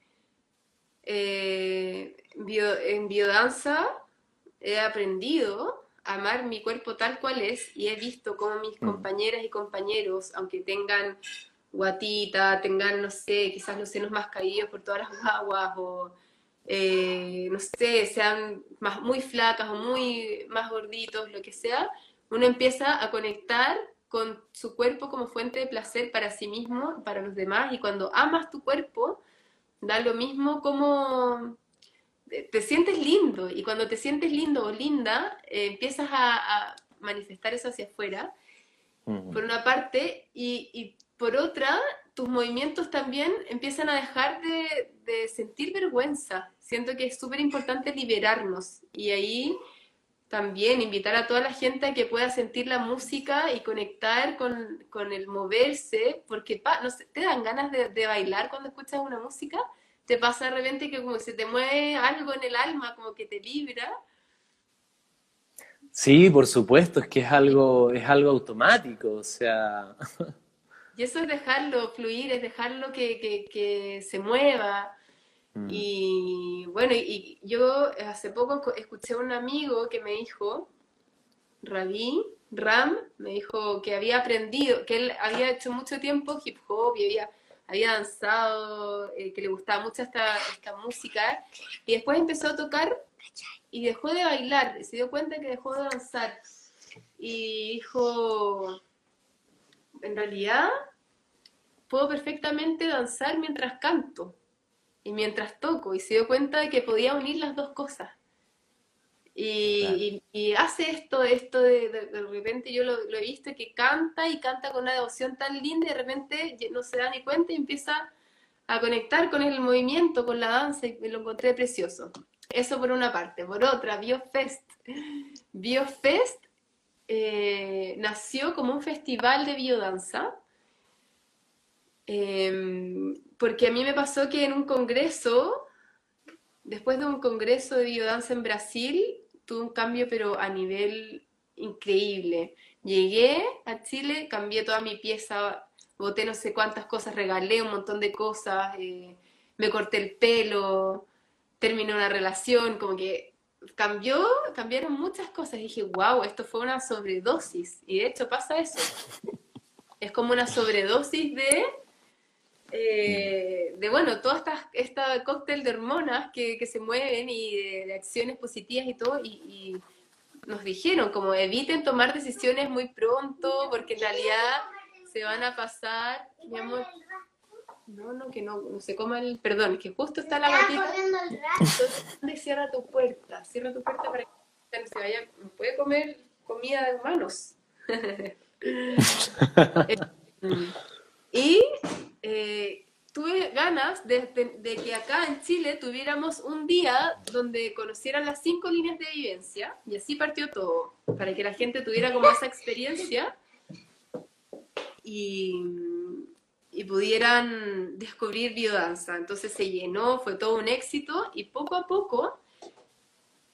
eh, en biodanza he aprendido a amar mi cuerpo tal cual es y he visto cómo mis mm. compañeras y compañeros, aunque tengan guatita, tengan, no sé, quizás los senos más caídos por todas las aguas, o eh, no sé, sean más, muy flacas o muy más gorditos, lo que sea, uno empieza a conectar con su cuerpo como fuente de placer para sí mismo, para los demás, y cuando amas tu cuerpo, da lo mismo como te sientes lindo, y cuando te sientes lindo o linda, eh, empiezas a, manifestar eso hacia afuera, por una parte, y, y por otra, tus movimientos también empiezan a dejar de, sentir vergüenza. Siento que es súper importante liberarnos y ahí también invitar a toda la gente a que pueda sentir la música y conectar con, el moverse, porque te dan ganas de, bailar cuando escuchas una música, te pasa de repente que como se te mueve algo en el alma, como que te vibra. Sí, por supuesto, es que es algo, es algo automático, o sea... Y eso es dejarlo fluir, es dejarlo que, se mueva. Mm. Y bueno, y, yo hace poco escuché a un amigo que me dijo, Rabí, Ram, me dijo que había aprendido, que él había hecho mucho tiempo hip hop y había, había danzado, eh, que le gustaba mucho esta, esta música, y después empezó a tocar y dejó de bailar, se dio cuenta que dejó de danzar y dijo, en realidad puedo perfectamente danzar mientras canto y mientras toco y se dio cuenta de que podía unir las dos cosas. Y, hace esto, esto de, de, repente yo lo, he visto que canta y canta con una devoción tan linda y de repente no se da ni cuenta y empieza a conectar con el movimiento, con la danza y me lo encontré precioso. Eso por una parte. Por otra, BioFest. BioFest eh, nació como un festival de biodanza. Em, porque a mí me pasó que en un congreso, después de un congreso de biodanza en Brasil, tuve un cambio, pero a nivel increíble. Llegué a Chile, cambié toda mi pieza, boté no sé cuántas cosas, regalé un montón de cosas, eh, me corté el pelo, terminé una relación, como que cambió, cambiaron muchas cosas. Y dije, wow, esto fue una sobredosis. Y de hecho pasa eso. Es como una sobredosis de eh, de bueno, todo esta, esta cóctel de hormonas que, que se mueven y de, acciones positivas y todo, y, nos dijeron como eviten tomar decisiones muy pronto porque en realidad se van a pasar, mi amor, no, no, que no, no se coma el, perdón, que justo está la gatita, entonces cierra tu puerta, cierra tu puerta para que no se vaya, puede comer comida de humanos. y eh, tuve ganas de, que acá en Chile tuviéramos un día donde conocieran las cinco líneas de vivencia y así partió todo, para que la gente tuviera como esa experiencia. Y, y pudieran descubrir biodanza. Entonces se llenó, fue todo un éxito y poco a poco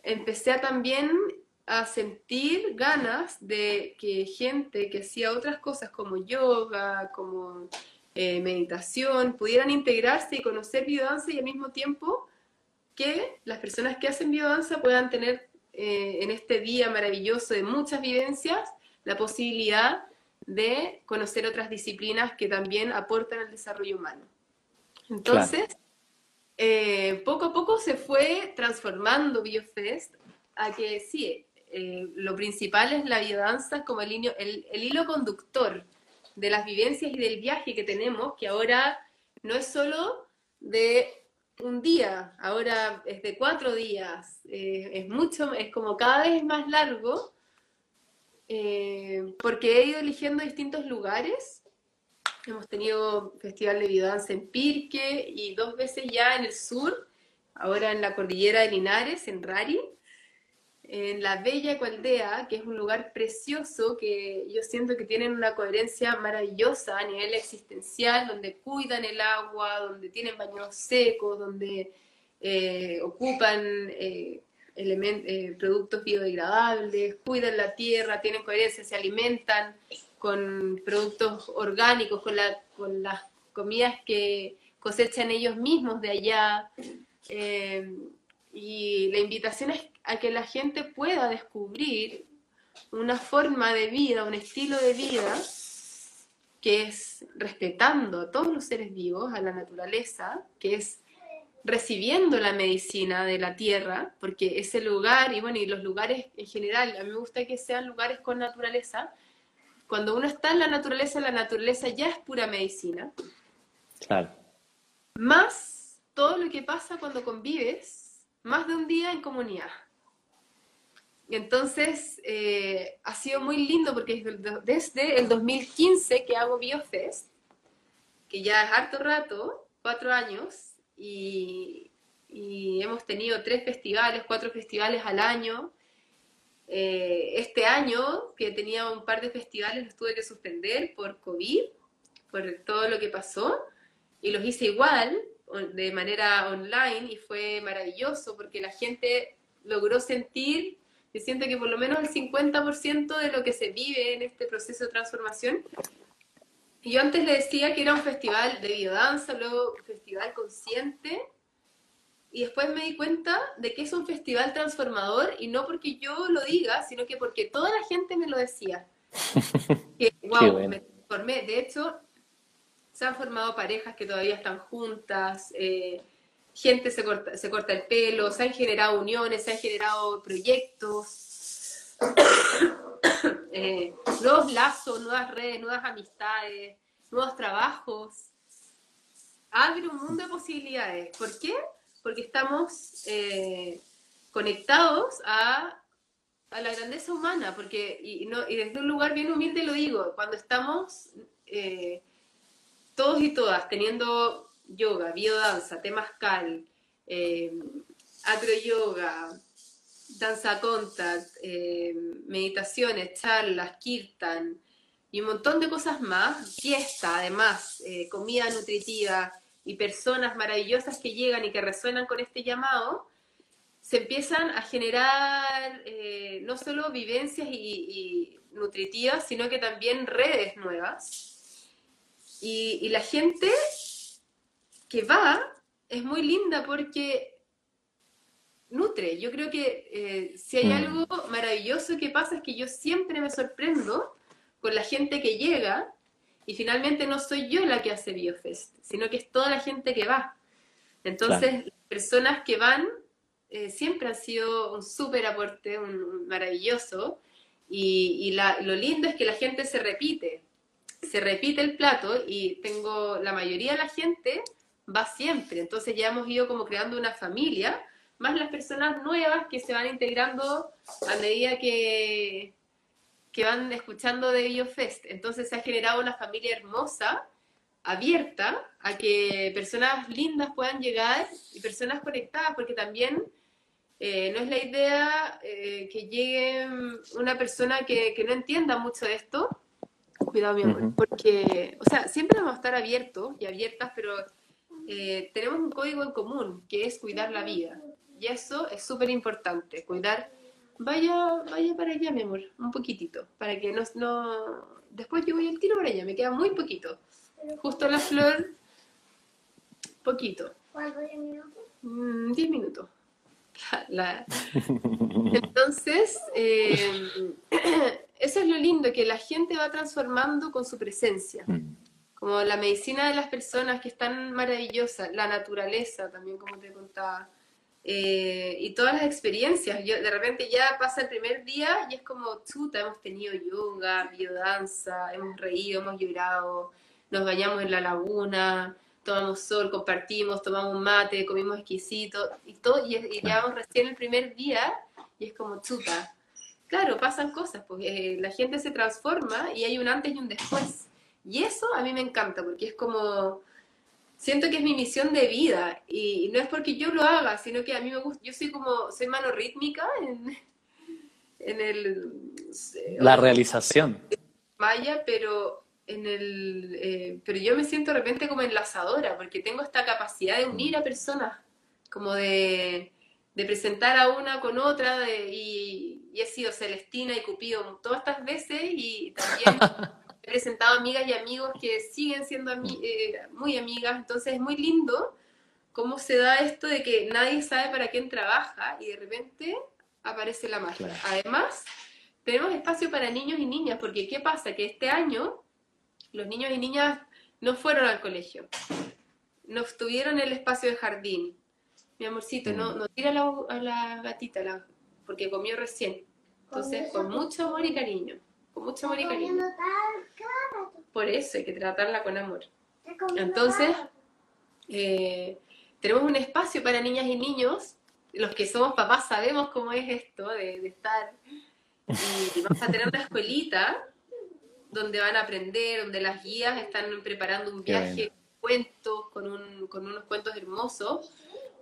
empecé a también a sentir ganas de que gente que hacía otras cosas como yoga, como eh, meditación, pudieran integrarse y conocer biodanza y al mismo tiempo que las personas que hacen biodanza puedan tener eh, en este día maravilloso de muchas vivencias la posibilidad de conocer otras disciplinas que también aportan al desarrollo humano. Entonces, eh, poco a poco se fue transformando BioFest a que sí, lo principal es la biodanza como el, el, el hilo conductor de las vivencias y del viaje que tenemos, que ahora no es solo de un día, ahora es de cuatro días, eh, es mucho, es como cada vez más largo, eh, porque he ido eligiendo distintos lugares. Hemos tenido Festival de Biodanza en Pirque y dos veces ya en el sur, ahora en la cordillera de Linares, en Rari en la Bella Ecualdea, que es un lugar precioso que yo siento que tienen una coherencia maravillosa a nivel existencial, donde cuidan el agua, donde tienen baños secos, donde eh, ocupan eh, eh, productos biodegradables, cuidan la tierra, tienen coherencia, se alimentan con productos orgánicos, con, la, con las comidas que cosechan ellos mismos de allá. y la invitación es a que la gente pueda descubrir una forma de vida, un estilo de vida que es respetando a todos los seres vivos, a la naturaleza, que es recibiendo la medicina de la tierra, porque ese lugar, y bueno, y los lugares en general, a mí me gusta que sean lugares con naturaleza. Cuando uno está en la naturaleza, la naturaleza ya es pura medicina. Claro. Más todo lo que pasa cuando convives, más de un día en comunidad. Entonces, eh, ha sido muy lindo porque desde el 2015 que hago BioFest, que ya es harto rato, cuatro años, y, hemos tenido tres festivales, cuatro festivales al año. Eh, este año, que tenía un par de festivales, los tuve que suspender por COVID, por todo lo que pasó, y los hice igual, de manera online, y fue maravilloso porque la gente logró sentir yo siento que por lo menos el 50% de lo que se vive en este proceso de transformación. Y yo antes le decía que era un festival de biodanza, luego un festival consciente, y después me di cuenta de que es un festival transformador, y no porque yo lo diga, sino que porque toda la gente me lo decía. que, wow, me transformé. De hecho, se han formado parejas que todavía están juntas. Eh, gente se corta, se corta el pelo, se han generado uniones, se han generado proyectos, eh, nuevos lazos, nuevas redes, nuevas amistades, nuevos trabajos. Abre un mundo de posibilidades. ¿Por qué? Porque estamos eh, conectados a, la grandeza humana, porque, y, no, desde un lugar bien humilde lo digo, cuando estamos eh, todos y todas teniendo yoga, biodanza, temascal, eh, yoga, danza contact, eh, meditaciones, charlas, kirtan y un montón de cosas más, fiesta además, eh, comida nutritiva y personas maravillosas que llegan y que resuenan con este llamado, se empiezan a generar eh, no solo vivencias y, nutritivas, sino que también redes nuevas. Y, y la gente que va es muy linda porque nutre. Yo creo que eh, si hay mm. algo maravilloso que pasa es que yo siempre me sorprendo con la gente que llega y finalmente no soy yo la que hace BioFest, sino que es toda la gente que va. Entonces, las personas que van eh, siempre han sido un súper aporte, un, maravilloso, y, lo lindo es que la gente se repite, se repite el plato y tengo la mayoría de la gente va siempre. Entonces ya hemos ido como creando una familia, más las personas nuevas que se van integrando a medida que, que van escuchando de BioFest. Entonces se ha generado una familia hermosa, abierta, a que personas lindas puedan llegar y personas conectadas, porque también eh, no es la idea eh, que llegue una persona que, que, no entienda mucho de esto. Cuidado, mi amor, porque, o sea, siempre vamos a estar abiertos y abiertas, pero eh, tenemos un código en común, que es cuidar la vida. Y eso es súper importante, cuidar... Vaya, vaya para allá, mi amor, un poquitito, para que no, no... Después yo voy al tiro para allá, me queda muy poquito. Justo la flor, poquito. ¿Cuánto? ¿10 minutos? Mm, diez minutos. Entonces, eh, eso es lo lindo, que la gente va transformando con su presencia. Mm como la medicina de las personas que es tan maravillosa, la naturaleza también, como te contaba, eh, y todas las experiencias. Yo, de repente ya pasa el primer día y es como, chuta, hemos tenido yoga, biodanza, hemos reído, hemos llorado, nos bañamos en la laguna, tomamos sol, compartimos, tomamos mate, comimos exquisito, y todo, y, y llevamos recién el primer día y es como, chuta. Claro, pasan cosas, porque la gente se transforma y hay un antes y un después. Y eso a mí me encanta, porque es como, siento que es mi misión de vida, y no es porque yo lo haga, sino que a mí me gusta, yo soy como, soy mano rítmica en, en el... Eh, La realización. Maya, pero en el, eh, pero yo me siento de repente como enlazadora, porque tengo esta capacidad de unir a personas, como de, de presentar a una con otra, y, y, he sido Celestina y Cupido todas estas veces, y también he presentado amigas y amigos que siguen siendo eh, muy amigas, entonces es muy lindo cómo se da esto de que nadie sabe para quién trabaja y de repente aparece la magia. Además, tenemos espacio para niños y niñas, porque ¿qué pasa? Que este año los niños y niñas no fueron al colegio, no tuvieron el espacio de jardín. Mi amorcito, no, no tira a la, gatita, porque comió recién. Entonces, con mucho amor y cariño mucho amor y cariño. Por eso hay que tratarla con amor. Entonces, eh, tenemos un espacio para niñas y niños. Los que somos papás sabemos cómo es esto de, estar. Y vamos a tener una escuelita donde van a aprender, donde las guías están preparando un viaje, cuentos, con, un, con unos cuentos hermosos,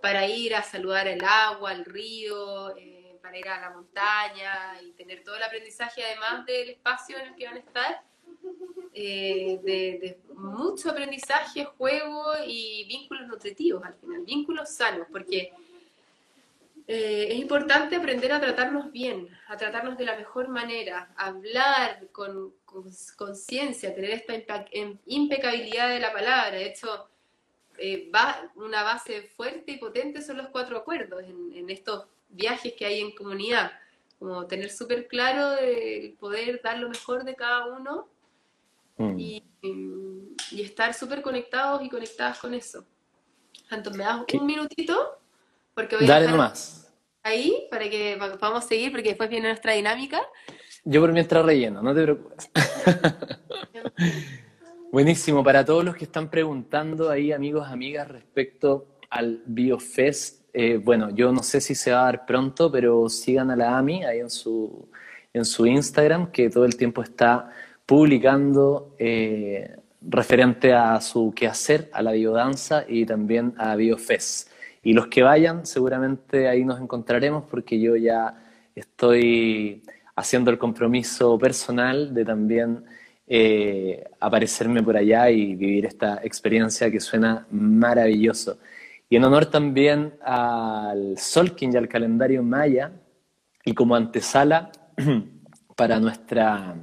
para ir a saludar el agua, el río. Eh, ir a la montaña y tener todo el aprendizaje, además del espacio en el que van a estar, eh, de, mucho aprendizaje, juego y vínculos nutritivos al final, vínculos sanos, porque eh, es importante aprender a tratarnos bien, a tratarnos de la mejor manera, hablar con conciencia, tener esta impecabilidad de la palabra. De hecho, eh, va, una base fuerte y potente son los cuatro acuerdos en, en estos viajes que hay en comunidad, como tener súper claro el poder dar lo mejor de cada uno mm. y, y, estar súper conectados y conectadas con eso. Entonces, ¿me das un minutito? Porque voy Dale nomás. Ahí, para que podamos seguir, porque después viene nuestra dinámica. Yo por mientras relleno, no te preocupes. Buenísimo, para todos los que están preguntando ahí, amigos, amigas, respecto al BioFest, eh, bueno, yo no sé si se va a dar pronto, pero sigan a la AMI ahí en su, en su Instagram, que todo el tiempo está publicando eh, referente a su quehacer, a la biodanza y también a BioFest. Y los que vayan, seguramente ahí nos encontraremos porque yo ya estoy haciendo el compromiso personal de también eh, aparecerme por allá y vivir esta experiencia que suena maravilloso. Y en honor también al Solkin y al calendario maya, y como antesala para nuestra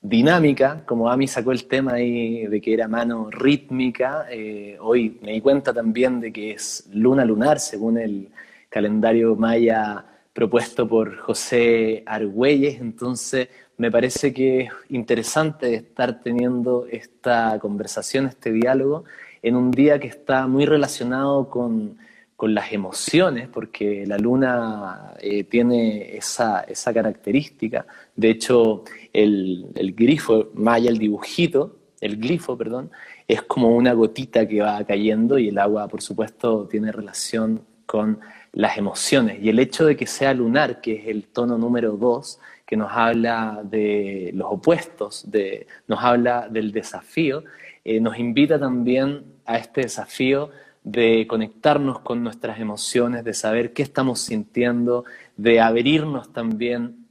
dinámica, como Ami sacó el tema ahí de que era mano rítmica, eh, hoy me di cuenta también de que es luna lunar, según el calendario maya propuesto por José Argüelles, entonces me parece que es interesante estar teniendo esta conversación, este diálogo, en un día que está muy relacionado con, las emociones, porque la luna eh, tiene esa, esa, característica. De hecho, el, el grifo maya, el dibujito, el glifo, perdón, es como una gotita que va cayendo y el agua, por supuesto, tiene relación con las emociones. Y el hecho de que sea lunar, que es el tono número dos, que nos habla de los opuestos, de, nos habla del desafío, eh, nos invita también a este desafío de conectarnos con nuestras emociones, de saber qué estamos sintiendo, de abrirnos también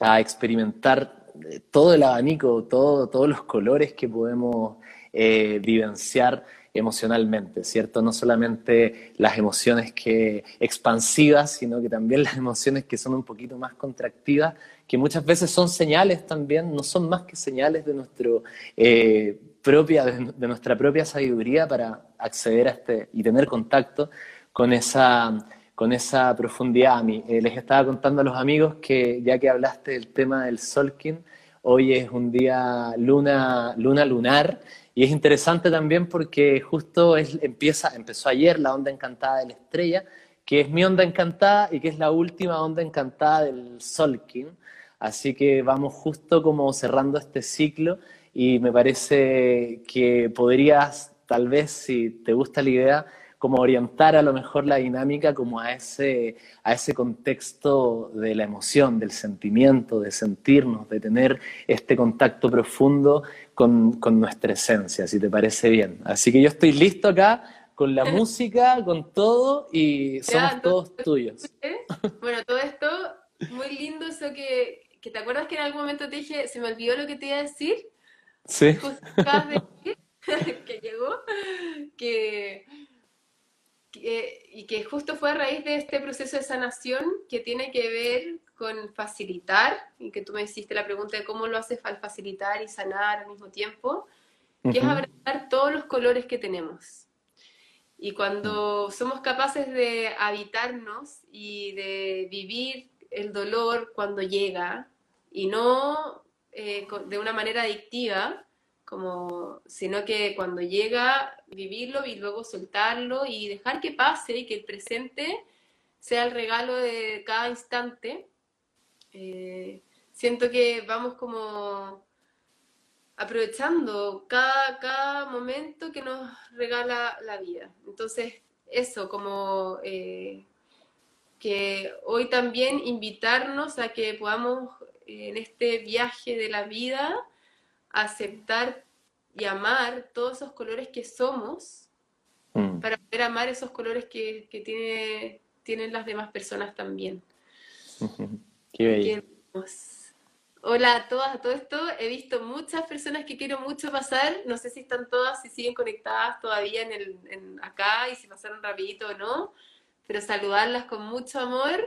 a experimentar eh, todo el abanico, todo, todos los colores que podemos eh, vivenciar emocionalmente, ¿cierto? No solamente las emociones que expansivas, sino que también las emociones que son un poquito más contractivas, que muchas veces son señales también, no son más que señales de, nuestro, propia, de, nuestra propia sabiduría para acceder a este y tener contacto con esa, con esa profundidad. A mí. Eh, les estaba contando a los amigos que ya que hablaste del tema del Solkin, hoy es un día luna, luna lunar y es interesante también porque justo es, empieza, empezó ayer la onda encantada de la estrella, que es mi onda encantada y que es la última onda encantada del Solkin. Así que vamos justo como cerrando este ciclo y me parece que podrías, tal vez, si te gusta la idea, como orientar a lo mejor la dinámica como a ese, a ese contexto de la emoción, del sentimiento, de sentirnos, de tener este contacto profundo con, con nuestra esencia, si te parece bien. Así que yo estoy listo acá con la música, con todo y somos todos tuyos. Bueno, todo esto, muy lindo eso que, que te acuerdas que en algún momento te dije, se me olvidó lo que te iba a decir. Sí. que llegó, que y que justo fue a raíz de este proceso de sanación que tiene que ver con facilitar, y que tú me hiciste la pregunta de cómo lo haces al facilitar y sanar al mismo tiempo, que es abrazar todos los colores que tenemos. Y cuando somos capaces de habitarnos y de vivir el dolor cuando llega, y no eh, de una manera adictiva, como, sino que cuando llega, vivirlo y luego soltarlo y dejar que pase y que el presente sea el regalo de cada instante. Eh, siento que vamos como aprovechando cada, cada momento que nos regala la vida. Entonces, eso, como eh, que hoy también invitarnos a que podamos en este viaje de la vida aceptar y amar todos esos colores que somos mm. para poder amar esos colores que, que tiene, tienen las demás personas también. Qué bello. Hola a todas, a todo esto. He visto muchas personas que quiero mucho pasar. No sé si están todas, si siguen conectadas todavía en el, en acá y si pasaron rapidito o no. Pero saludarlas con mucho amor.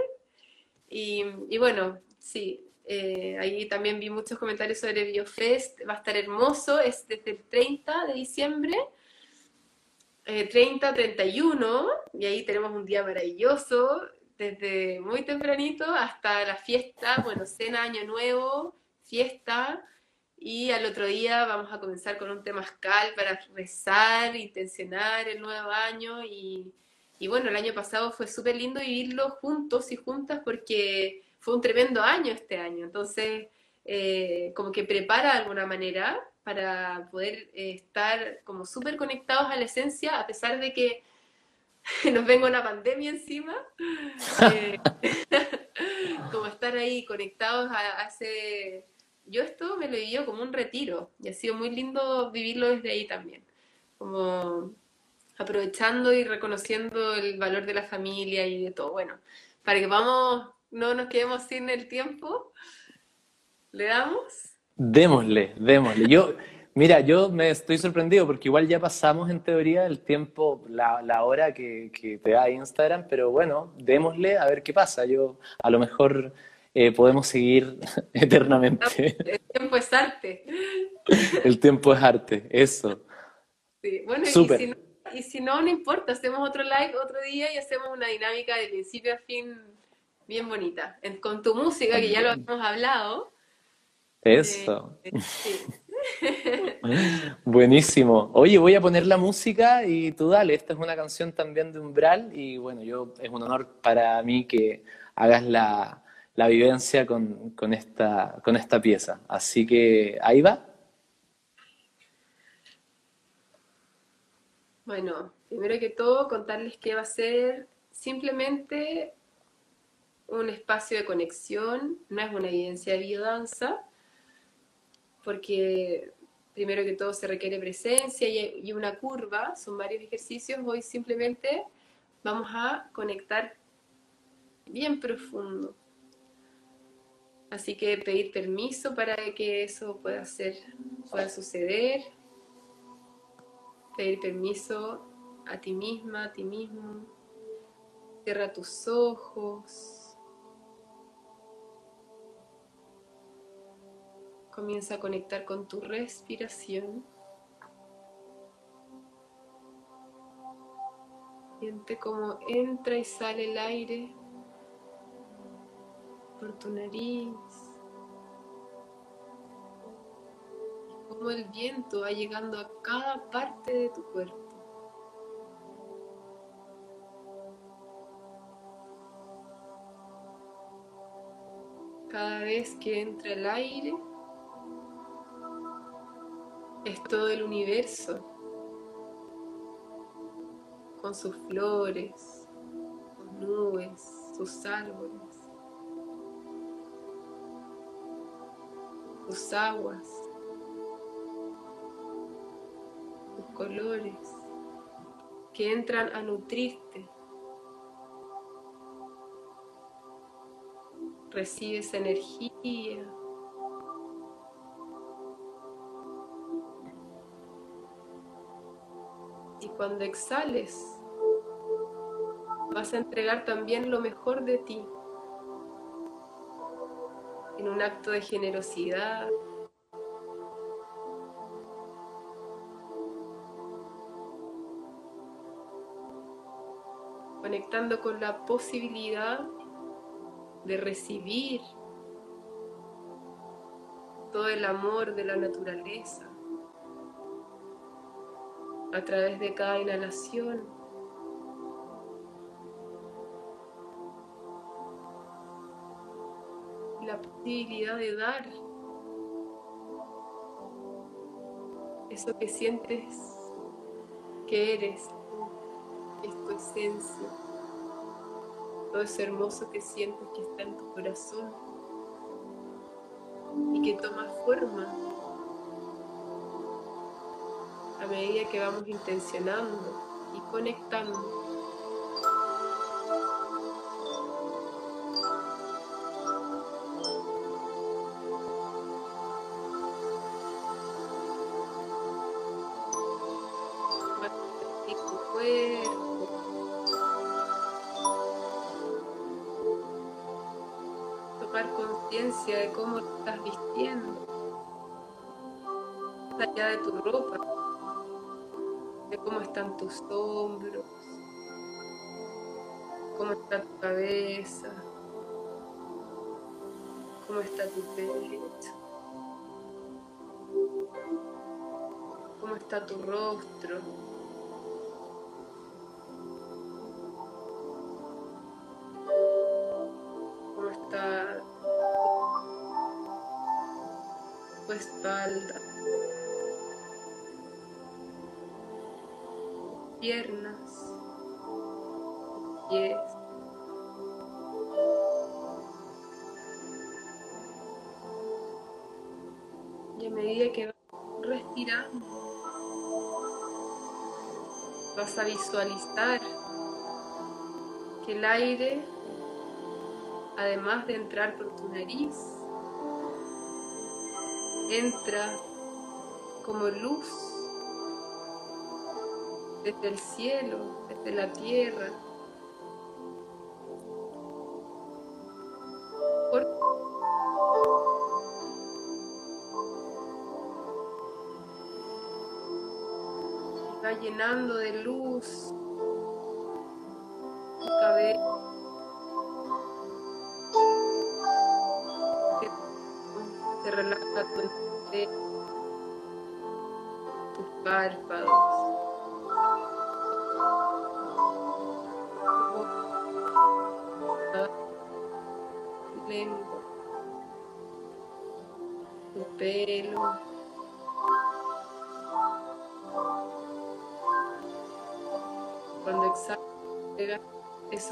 Y, y bueno, sí, eh, ahí también vi muchos comentarios sobre BioFest, va a estar hermoso, es desde el 30 de diciembre, 30, eh, 31, y ahí tenemos un día maravilloso, desde muy tempranito hasta la fiesta, bueno, cena, año nuevo, fiesta, Y al otro día vamos a comenzar con un temazcal para rezar, intencionar el nuevo año. Y, y bueno, el año pasado fue súper lindo vivirlo juntos y juntas porque fue un tremendo año este año. Entonces, eh, como que prepara de alguna manera para poder eh, estar como súper conectados a la esencia, a pesar de que nos venga una pandemia encima. Eh, como estar ahí conectados a, a ese yo esto me lo vivido como un retiro y ha sido muy lindo vivirlo desde ahí también, como aprovechando y reconociendo el valor de la familia y de todo. Bueno, para que vamos, no nos quedemos sin el tiempo, ¿le damos? Démosle, démosle. Yo, mira, yo me estoy sorprendido porque igual ya pasamos en teoría el tiempo, la, la hora que, que te da Instagram, pero bueno, démosle a ver qué pasa. Yo a lo mejor eh, podemos seguir eternamente. El tiempo es arte. El tiempo es arte, eso. Sí. Bueno, y si, no, y si, no, no, importa, hacemos otro live otro día y hacemos una dinámica de principio a fin bien bonita. con tu música, que ya lo hemos hablado. Eso. Eh, sí. Buenísimo. Oye, voy a poner la música y tú dale. Esta es una canción también de Umbral y bueno, yo es un honor para mí que hagas la, la vivencia con, con, esta, con esta pieza. Así que ahí va. Bueno, primero que todo contarles que va a ser simplemente un espacio de conexión, no es una evidencia de biodanza, porque primero que todo se requiere presencia y una curva, son varios ejercicios, hoy simplemente vamos a conectar bien profundo Así que pedir permiso para que eso pueda ser, pueda suceder. Pedir permiso a ti misma, a ti mismo. Cierra tus ojos. Comienza a conectar con tu respiración. Siente cómo entra y sale el aire por tu nariz. Cómo el viento va llegando a cada parte de tu cuerpo. Cada vez que entra el aire, es todo el universo con sus flores, sus nubes, sus árboles. tus aguas, tus colores que entran a nutrirte. Recibes energía. Cuando exhales, vas a entregar también lo mejor de ti en un acto de generosidad. Conectando con la posibilidad de recibir todo el amor de la naturaleza a través de cada inhalación. La posibilidad de dar eso que sientes que eres, es tu esencia, todo eso hermoso que sientes que está en tu corazón y que toma forma a medida que vamos intencionando y conectando. De cómo estás vistiendo, allá de tu ropa, cómo están tus hombros, cómo está tu cabeza, cómo está tu pecho, cómo está tu rostro. Medida que vas respirando, vas a visualizar que el aire, además de entrar por tu nariz, entra como luz desde el cielo, desde la tierra. Llenando de luz tu cabeza. Se relaja tu entrecejo, tus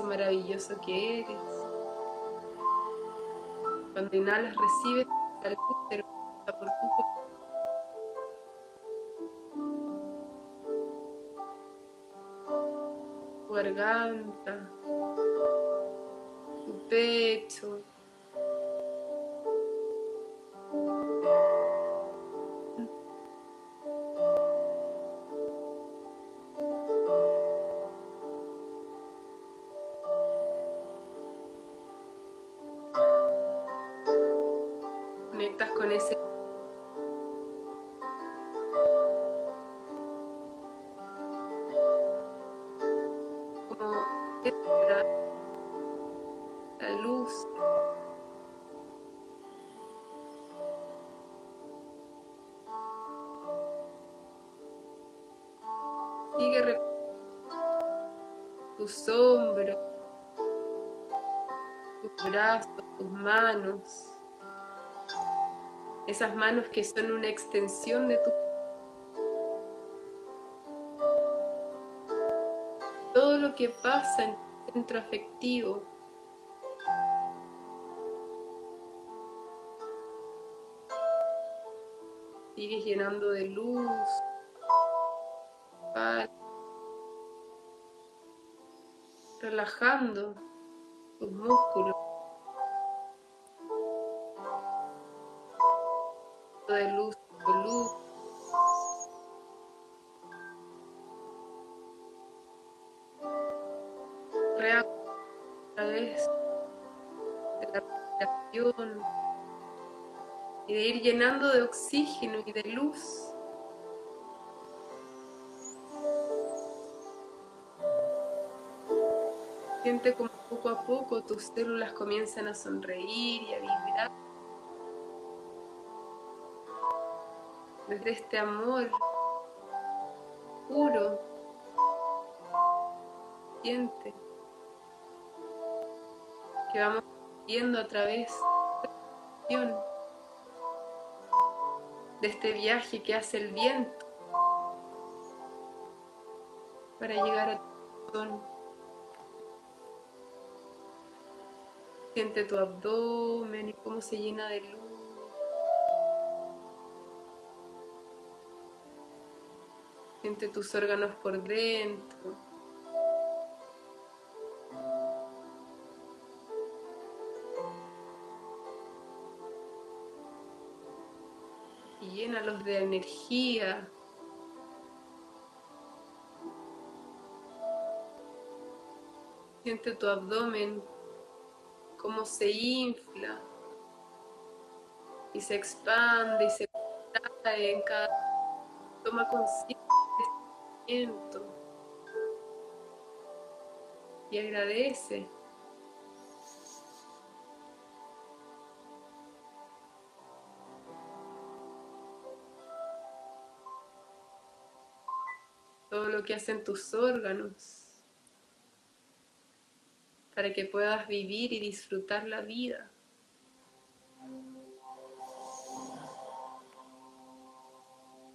maravilloso que eres. Cuando inhalas, recibes la por tu cuerpo. Garganta, la luz. Sigue tus hombros tus brazos tus manos. Esas manos que son una extensión de tu que pasa en tu centro afectivo. Sigues llenando de luz. Relajando tus músculos llenando de oxígeno y de luz. Siente como poco a poco tus células comienzan a sonreír y a vibrar. Desde este amor puro siente que vamos viendo a través de la de este viaje que hace el viento para llegar a tu corazón. Siente tu abdomen y cómo se llena de luz. Siente tus órganos por dentro. Llénalos de energía. Siente tu abdomen cómo se infla y se expande y se contrae en cada toma conciencia de este movimiento y agradece que hacen tus órganos para que puedas vivir y disfrutar la vida.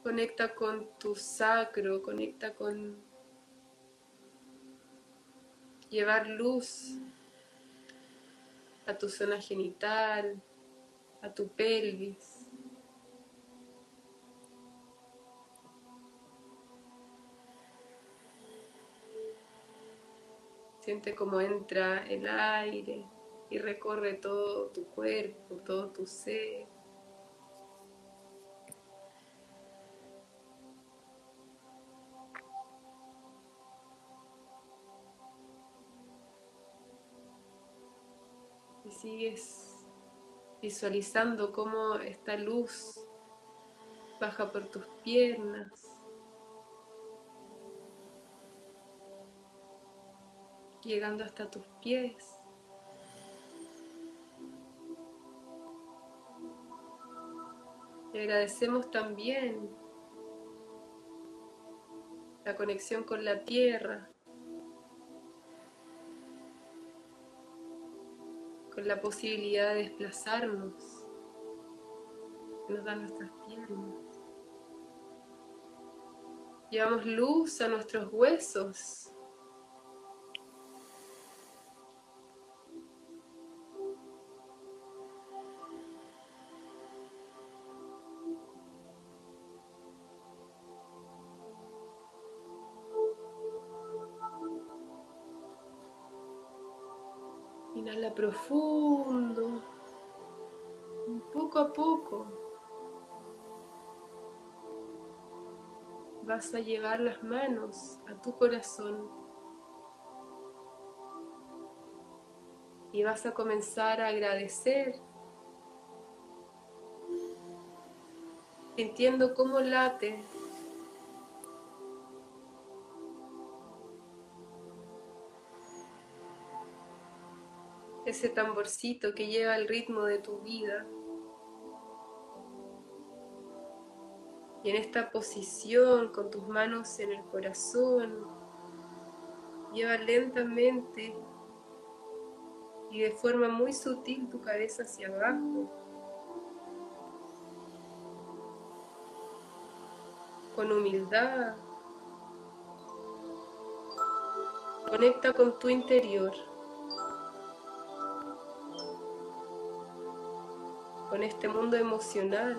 Conecta con tu sacro, conecta con llevar luz a tu zona genital, a tu pelvis. Siente cómo entra el aire y recorre todo tu cuerpo, todo tu ser. Y sigues visualizando cómo esta luz baja por tus piernas, llegando hasta tus pies. Y agradecemos también la conexión con la tierra, con la posibilidad de desplazarnos que nos dan nuestras piernas. Llevamos luz a nuestros huesos. Profundo, poco a poco. Vas a llevar las manos a tu corazón y vas a comenzar a agradecer, sintiendo cómo late ese tamborcito que lleva el ritmo de tu vida. Y en esta posición, con tus manos en el corazón, lleva lentamente y de forma muy sutil tu cabeza hacia abajo. Con humildad. Conecta con tu interior. Con este mundo emocional.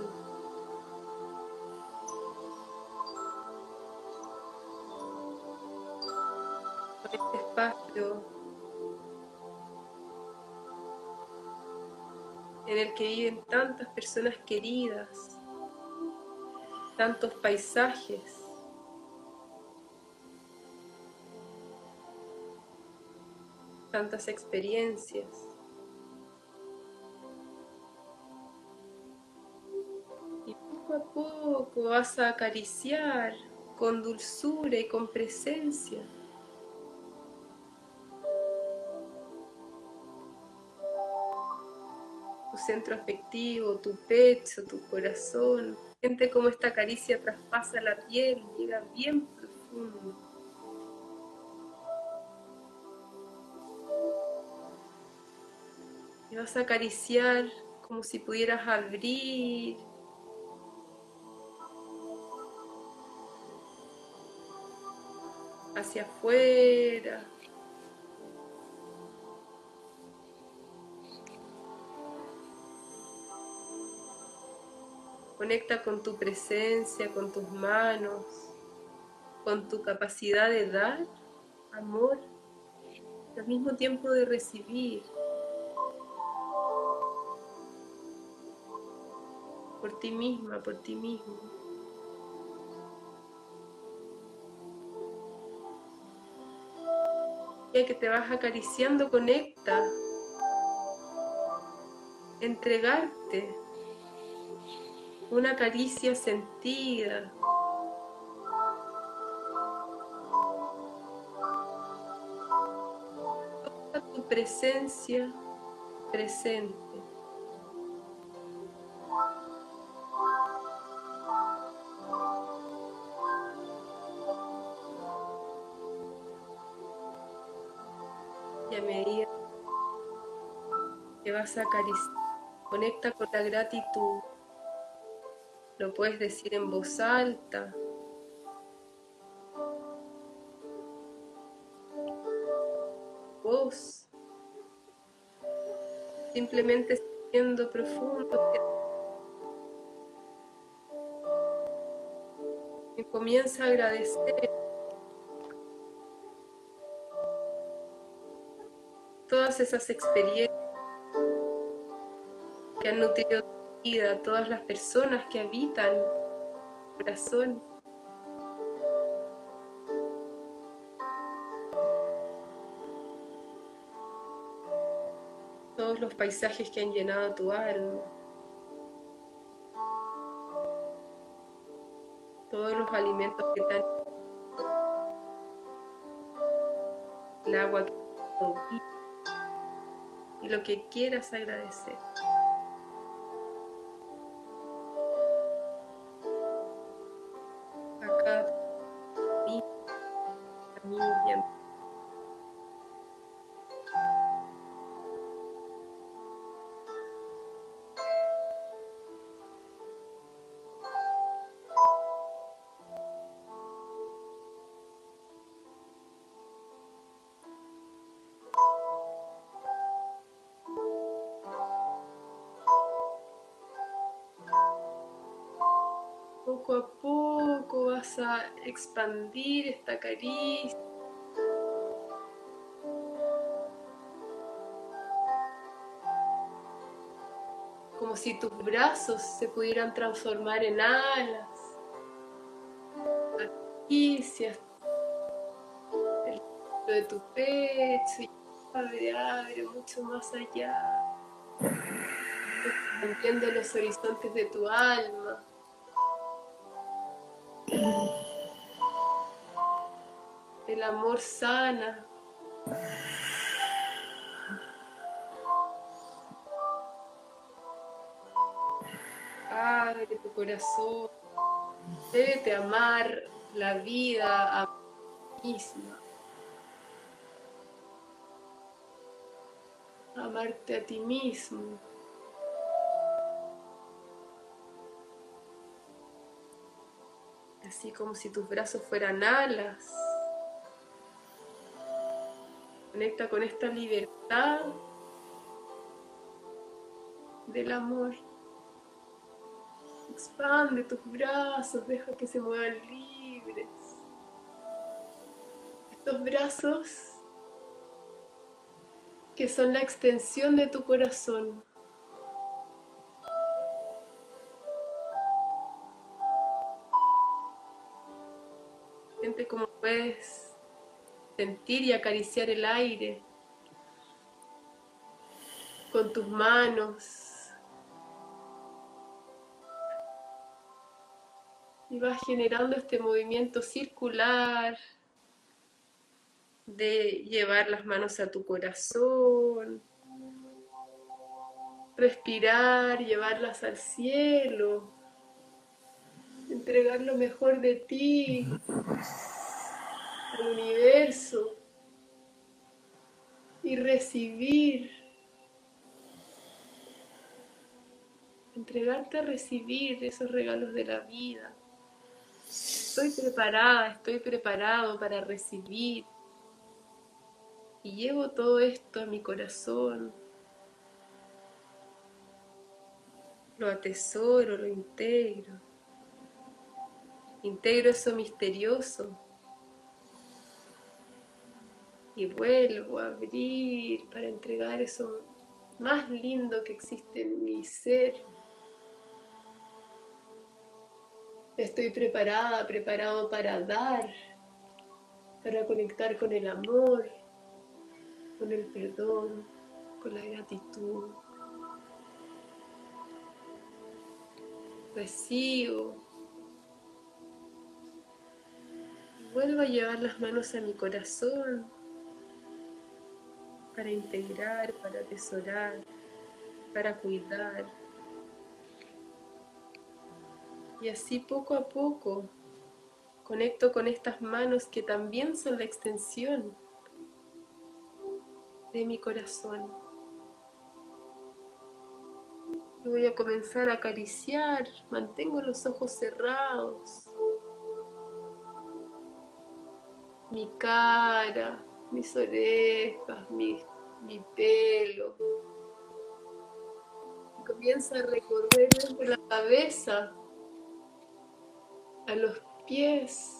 Con este espacio en el que viven tantas personas queridas, tantos paisajes. tantas experiencias. Vas a acariciar con dulzura y con presencia. Tu centro afectivo, tu pecho, tu corazón. Siente cómo esta caricia traspasa la piel, llega bien profundo. Y vas a acariciar como si pudieras abrir hacia afuera. Conecta con tu presencia, con tus manos, con tu capacidad de dar amor, al mismo tiempo de recibir. Por ti misma, por ti mismo. Que te vas acariciando, conecta. Entregarte una caricia sentida. Toda tu presencia presente. Vas. Conecta con la gratitud. Lo puedes decir en voz alta. Voz. Simplemente siendo profundo. Y comienza a agradecer todas esas experiencias que han nutrido tu vida, todas las personas que habitan tu corazón. Todos los paisajes que han llenado tu alma. Todos los alimentos que te han el agua que y lo que quieras agradecer. Expandir esta caricia. Como si tus brazos se pudieran transformar en alas. Caricias de tu pecho y abre, abre mucho más allá. Expandiendo los horizontes de tu alma. El amor sana. Abre tu corazón. Débete amar la vida a misma. Amarte a ti mismo. así como si tus brazos fueran alas. Conecta con esta libertad del amor. Expande tus brazos, deja que se muevan libres. Estos brazos que son la extensión de tu corazón. Siente como puedes sentir y acariciar el aire con tus manos. Y vas generando este movimiento circular de llevar las manos a tu corazón, respirar, llevarlas al cielo entregar lo mejor de ti al universo y recibir, entregarte a recibir esos regalos de la vida. Estoy preparada, estoy preparado para recibir. Y llevo todo esto a mi corazón. Lo atesoro, lo integro. Integro eso misterioso y vuelvo a abrir para entregar eso más lindo que existe en mi ser. Estoy preparada, preparado para dar, para conectar con el amor, con el perdón, con la gratitud. Recibo Vuelvo a llevar las manos a mi corazón para integrar, para atesorar, para cuidar. Y así poco a poco conecto con estas manos que también son la extensión de mi corazón. Y voy a comenzar a acariciar. Mantengo los ojos cerrados. Mi cara, mis orejas, mi, mi pelo. Comienza a recorrer la cabeza a los pies.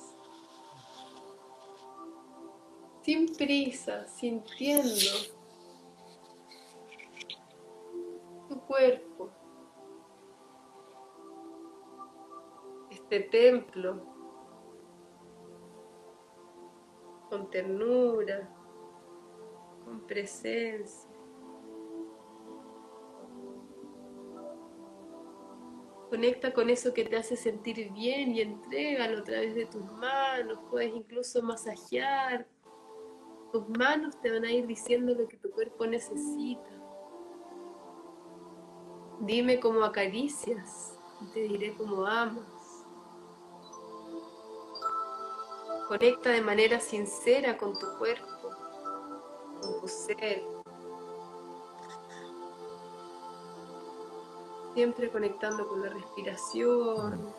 Sin prisa, sintiendo tu cuerpo. Este templo con ternura, con presencia. Conecta con eso que te hace sentir bien y entrégalo a través de tus manos. Puedes incluso masajear. Tus manos te van a ir diciendo lo que tu cuerpo necesita. Dime cómo acaricias y te diré cómo amas. Conecta de manera sincera con tu cuerpo, tu ser. Siempre conectando con la respiración.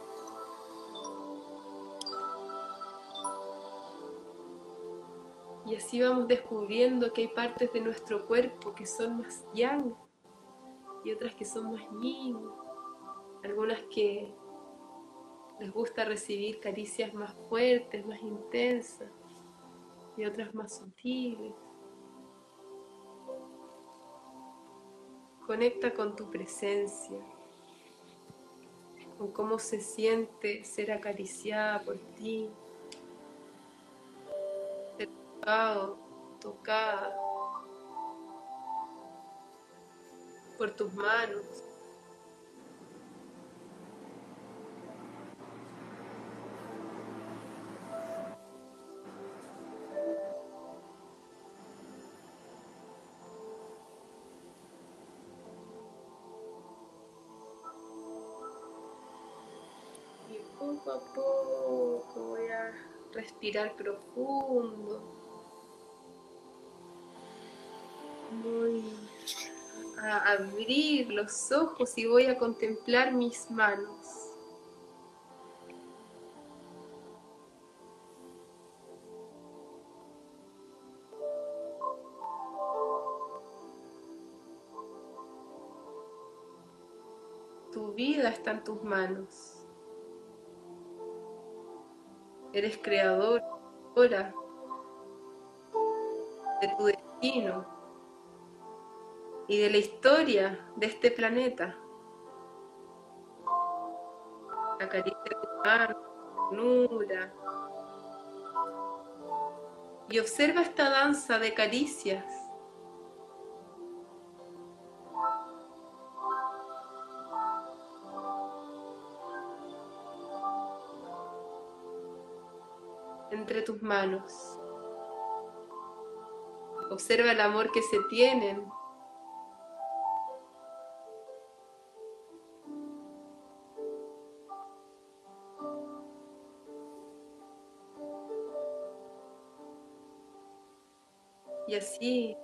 Y así vamos descubriendo que hay partes de nuestro cuerpo que son más yang y otras que son más yin, algunas que les gusta recibir caricias más fuertes, más intensas y otras más sutiles. Conecta con tu presencia, con cómo se siente ser acariciada por ti, ser tocado, tocada por tus manos. A poco voy a respirar profundo. Muy a abrir los ojos y voy a contemplar mis manos. Tu vida está en tus manos. Eres creador ahora de tu destino y de la historia de este planeta. Acaricia tu mano, ternura. Y observa esta danza de caricias. Tus manos. Observa el amor que se tienen Y así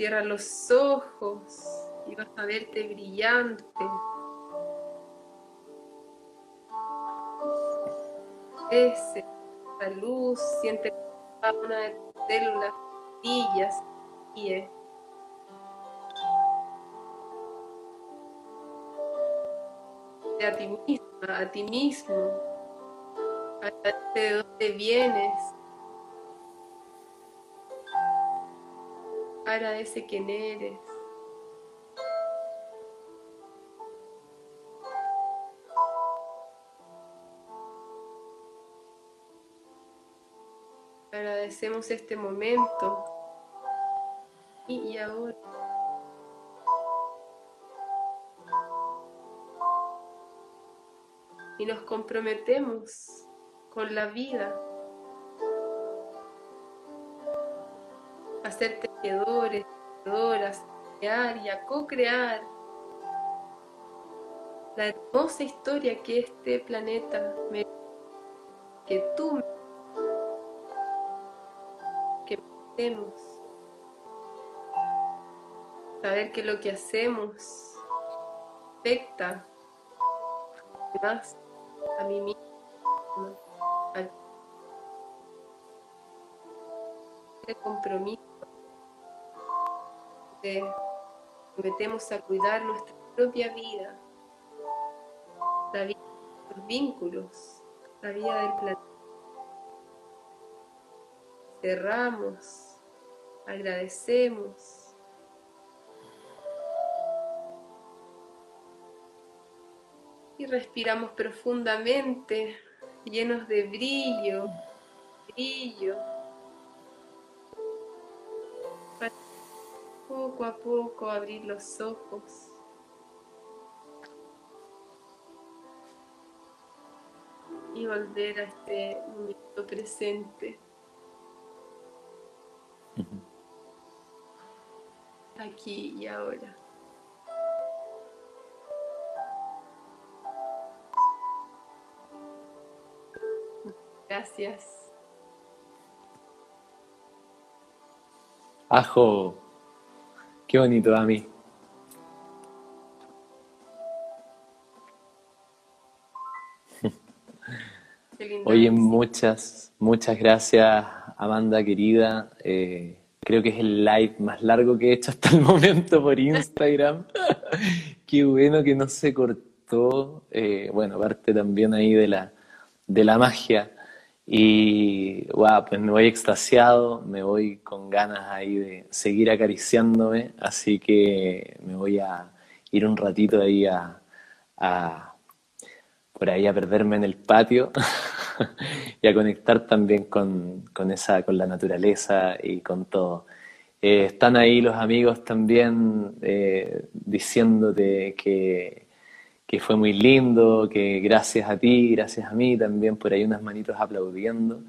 Cierra los ojos y vas a verte brillante. Ese, la luz, siente cada una de tus células brillas y a ti misma, a ti mismo, a de dónde vienes, Agradece quién eres. Agradecemos este momento. Y, ahora. y nos comprometemos con la vida. A ser tejedores, a crear y a co-crear la hermosa historia que este planeta me que tú que merecemos. Saber que lo que hacemos afecta más a mí mismo al compromiso de metemos a cuidar nuestra propia vida la vida de los vínculos, la vida del planeta. Cerramos, agradecemos. Y respiramos profundamente, llenos de brillo, brillo. Poco a poco abrir los ojos. y volver a este momento presente. Aquí y ahora. Gracias. Ajo, qué bonito a mí. Oye, muchas, muchas gracias, Amanda querida. Eh, creo que es el live más largo que he hecho hasta el momento por Instagram. Qué bueno que no se cortó. Eh, bueno, parte también ahí de la, de la magia. Y wow, pues me voy extasiado, me voy con ganas ahí de seguir acariciándome, así que me voy a ir un ratito ahí a por ahí a perderme en el patio y a conectar también con, esa, con la naturaleza y con todo. Eh, están ahí los amigos también eh, diciéndote que, que, fue muy lindo, que gracias a ti, gracias a mí también, por ahí unas manitos aplaudiendo.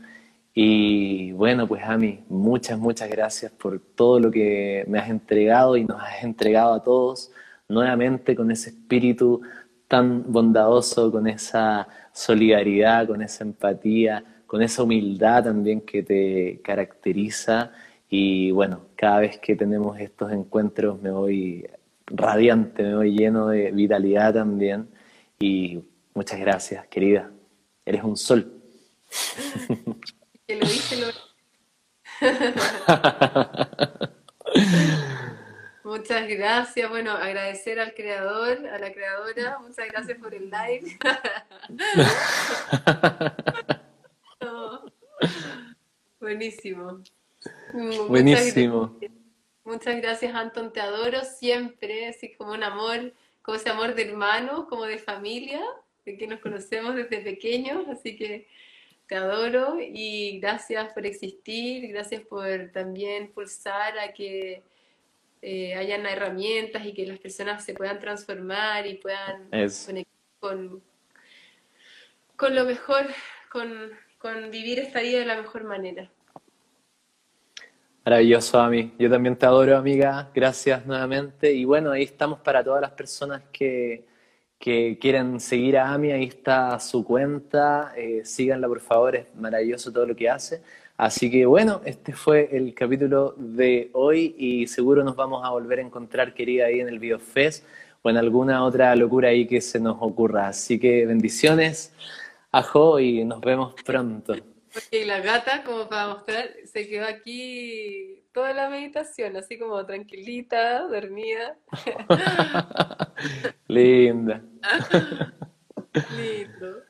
Y bueno, pues a mí, muchas, muchas gracias por todo lo que me has entregado y nos has entregado a todos, nuevamente con ese espíritu tan bondadoso, con esa solidaridad, con esa empatía, con esa humildad también que te caracteriza. Y bueno, cada vez que tenemos estos encuentros me voy radiante, me voy lleno de vitalidad también. Y muchas gracias, querida. Eres un sol. Que lo hice, lo... Muchas gracias. Bueno, agradecer al creador, a la creadora. Muchas gracias por el live. Buenísimo. Buenísimo. Muchas gracias. Anton. Te adoro siempre, así como un amor, como ese amor de hermano, como de familia, de que nos conocemos desde pequeños. Así que te adoro y gracias por existir. Gracias por también pulsar a que eh, hayan herramientas y que las personas se puedan transformar y puedan conectar con, con lo mejor, con, con vivir esta vida de la mejor manera. Maravilloso, Ami. Yo también te adoro, amiga. Gracias nuevamente. Y bueno, ahí estamos para todas las personas que, que quieren seguir a Ami. Ahí está su cuenta. Eh, síganla, por favor. Es maravilloso todo lo que hace. Así que bueno, este fue el capítulo de hoy y seguro nos vamos a volver a encontrar, querida, ahí en el BioFest o en alguna otra locura ahí que se nos ocurra. Así que bendiciones, ajo y nos vemos pronto. Porque la gata, como para mostrar, se quedó aquí toda la meditación, así como tranquilita, dormida. Linda. Lindo.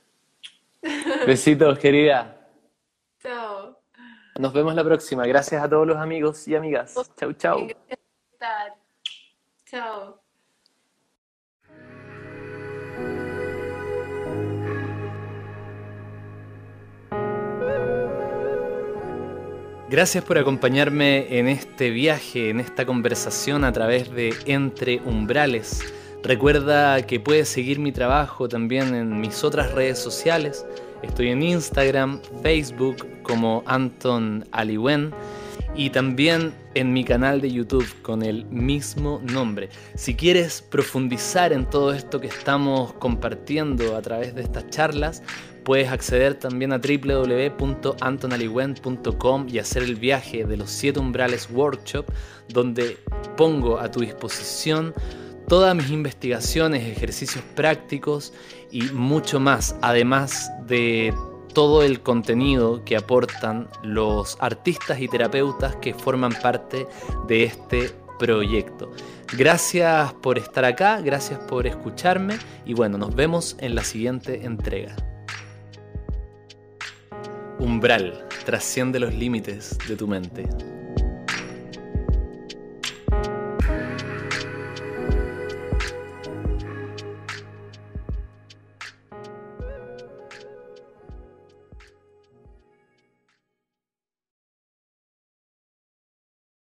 Besitos, querida. Chao. Nos vemos la próxima. Gracias a todos los amigos y amigas. Chau, chau. Chao. Gracias por acompañarme en este viaje, en esta conversación a través de Entre Umbrales Recuerda que puedes seguir mi trabajo también en mis otras redes sociales. Estoy en Instagram, Facebook como Anton Aliwen y también en mi canal de YouTube con el mismo nombre. Si quieres profundizar en todo esto que estamos compartiendo a través de estas charlas, puedes acceder también a www.antonaliwen.com y hacer el viaje de los 7 umbrales workshop donde pongo a tu disposición todas mis investigaciones, ejercicios prácticos y mucho más, además de todo el contenido que aportan los artistas y terapeutas que forman parte de este proyecto. Gracias por estar acá, gracias por escucharme y bueno, nos vemos en la siguiente entrega. Umbral, trasciende los límites de tu mente.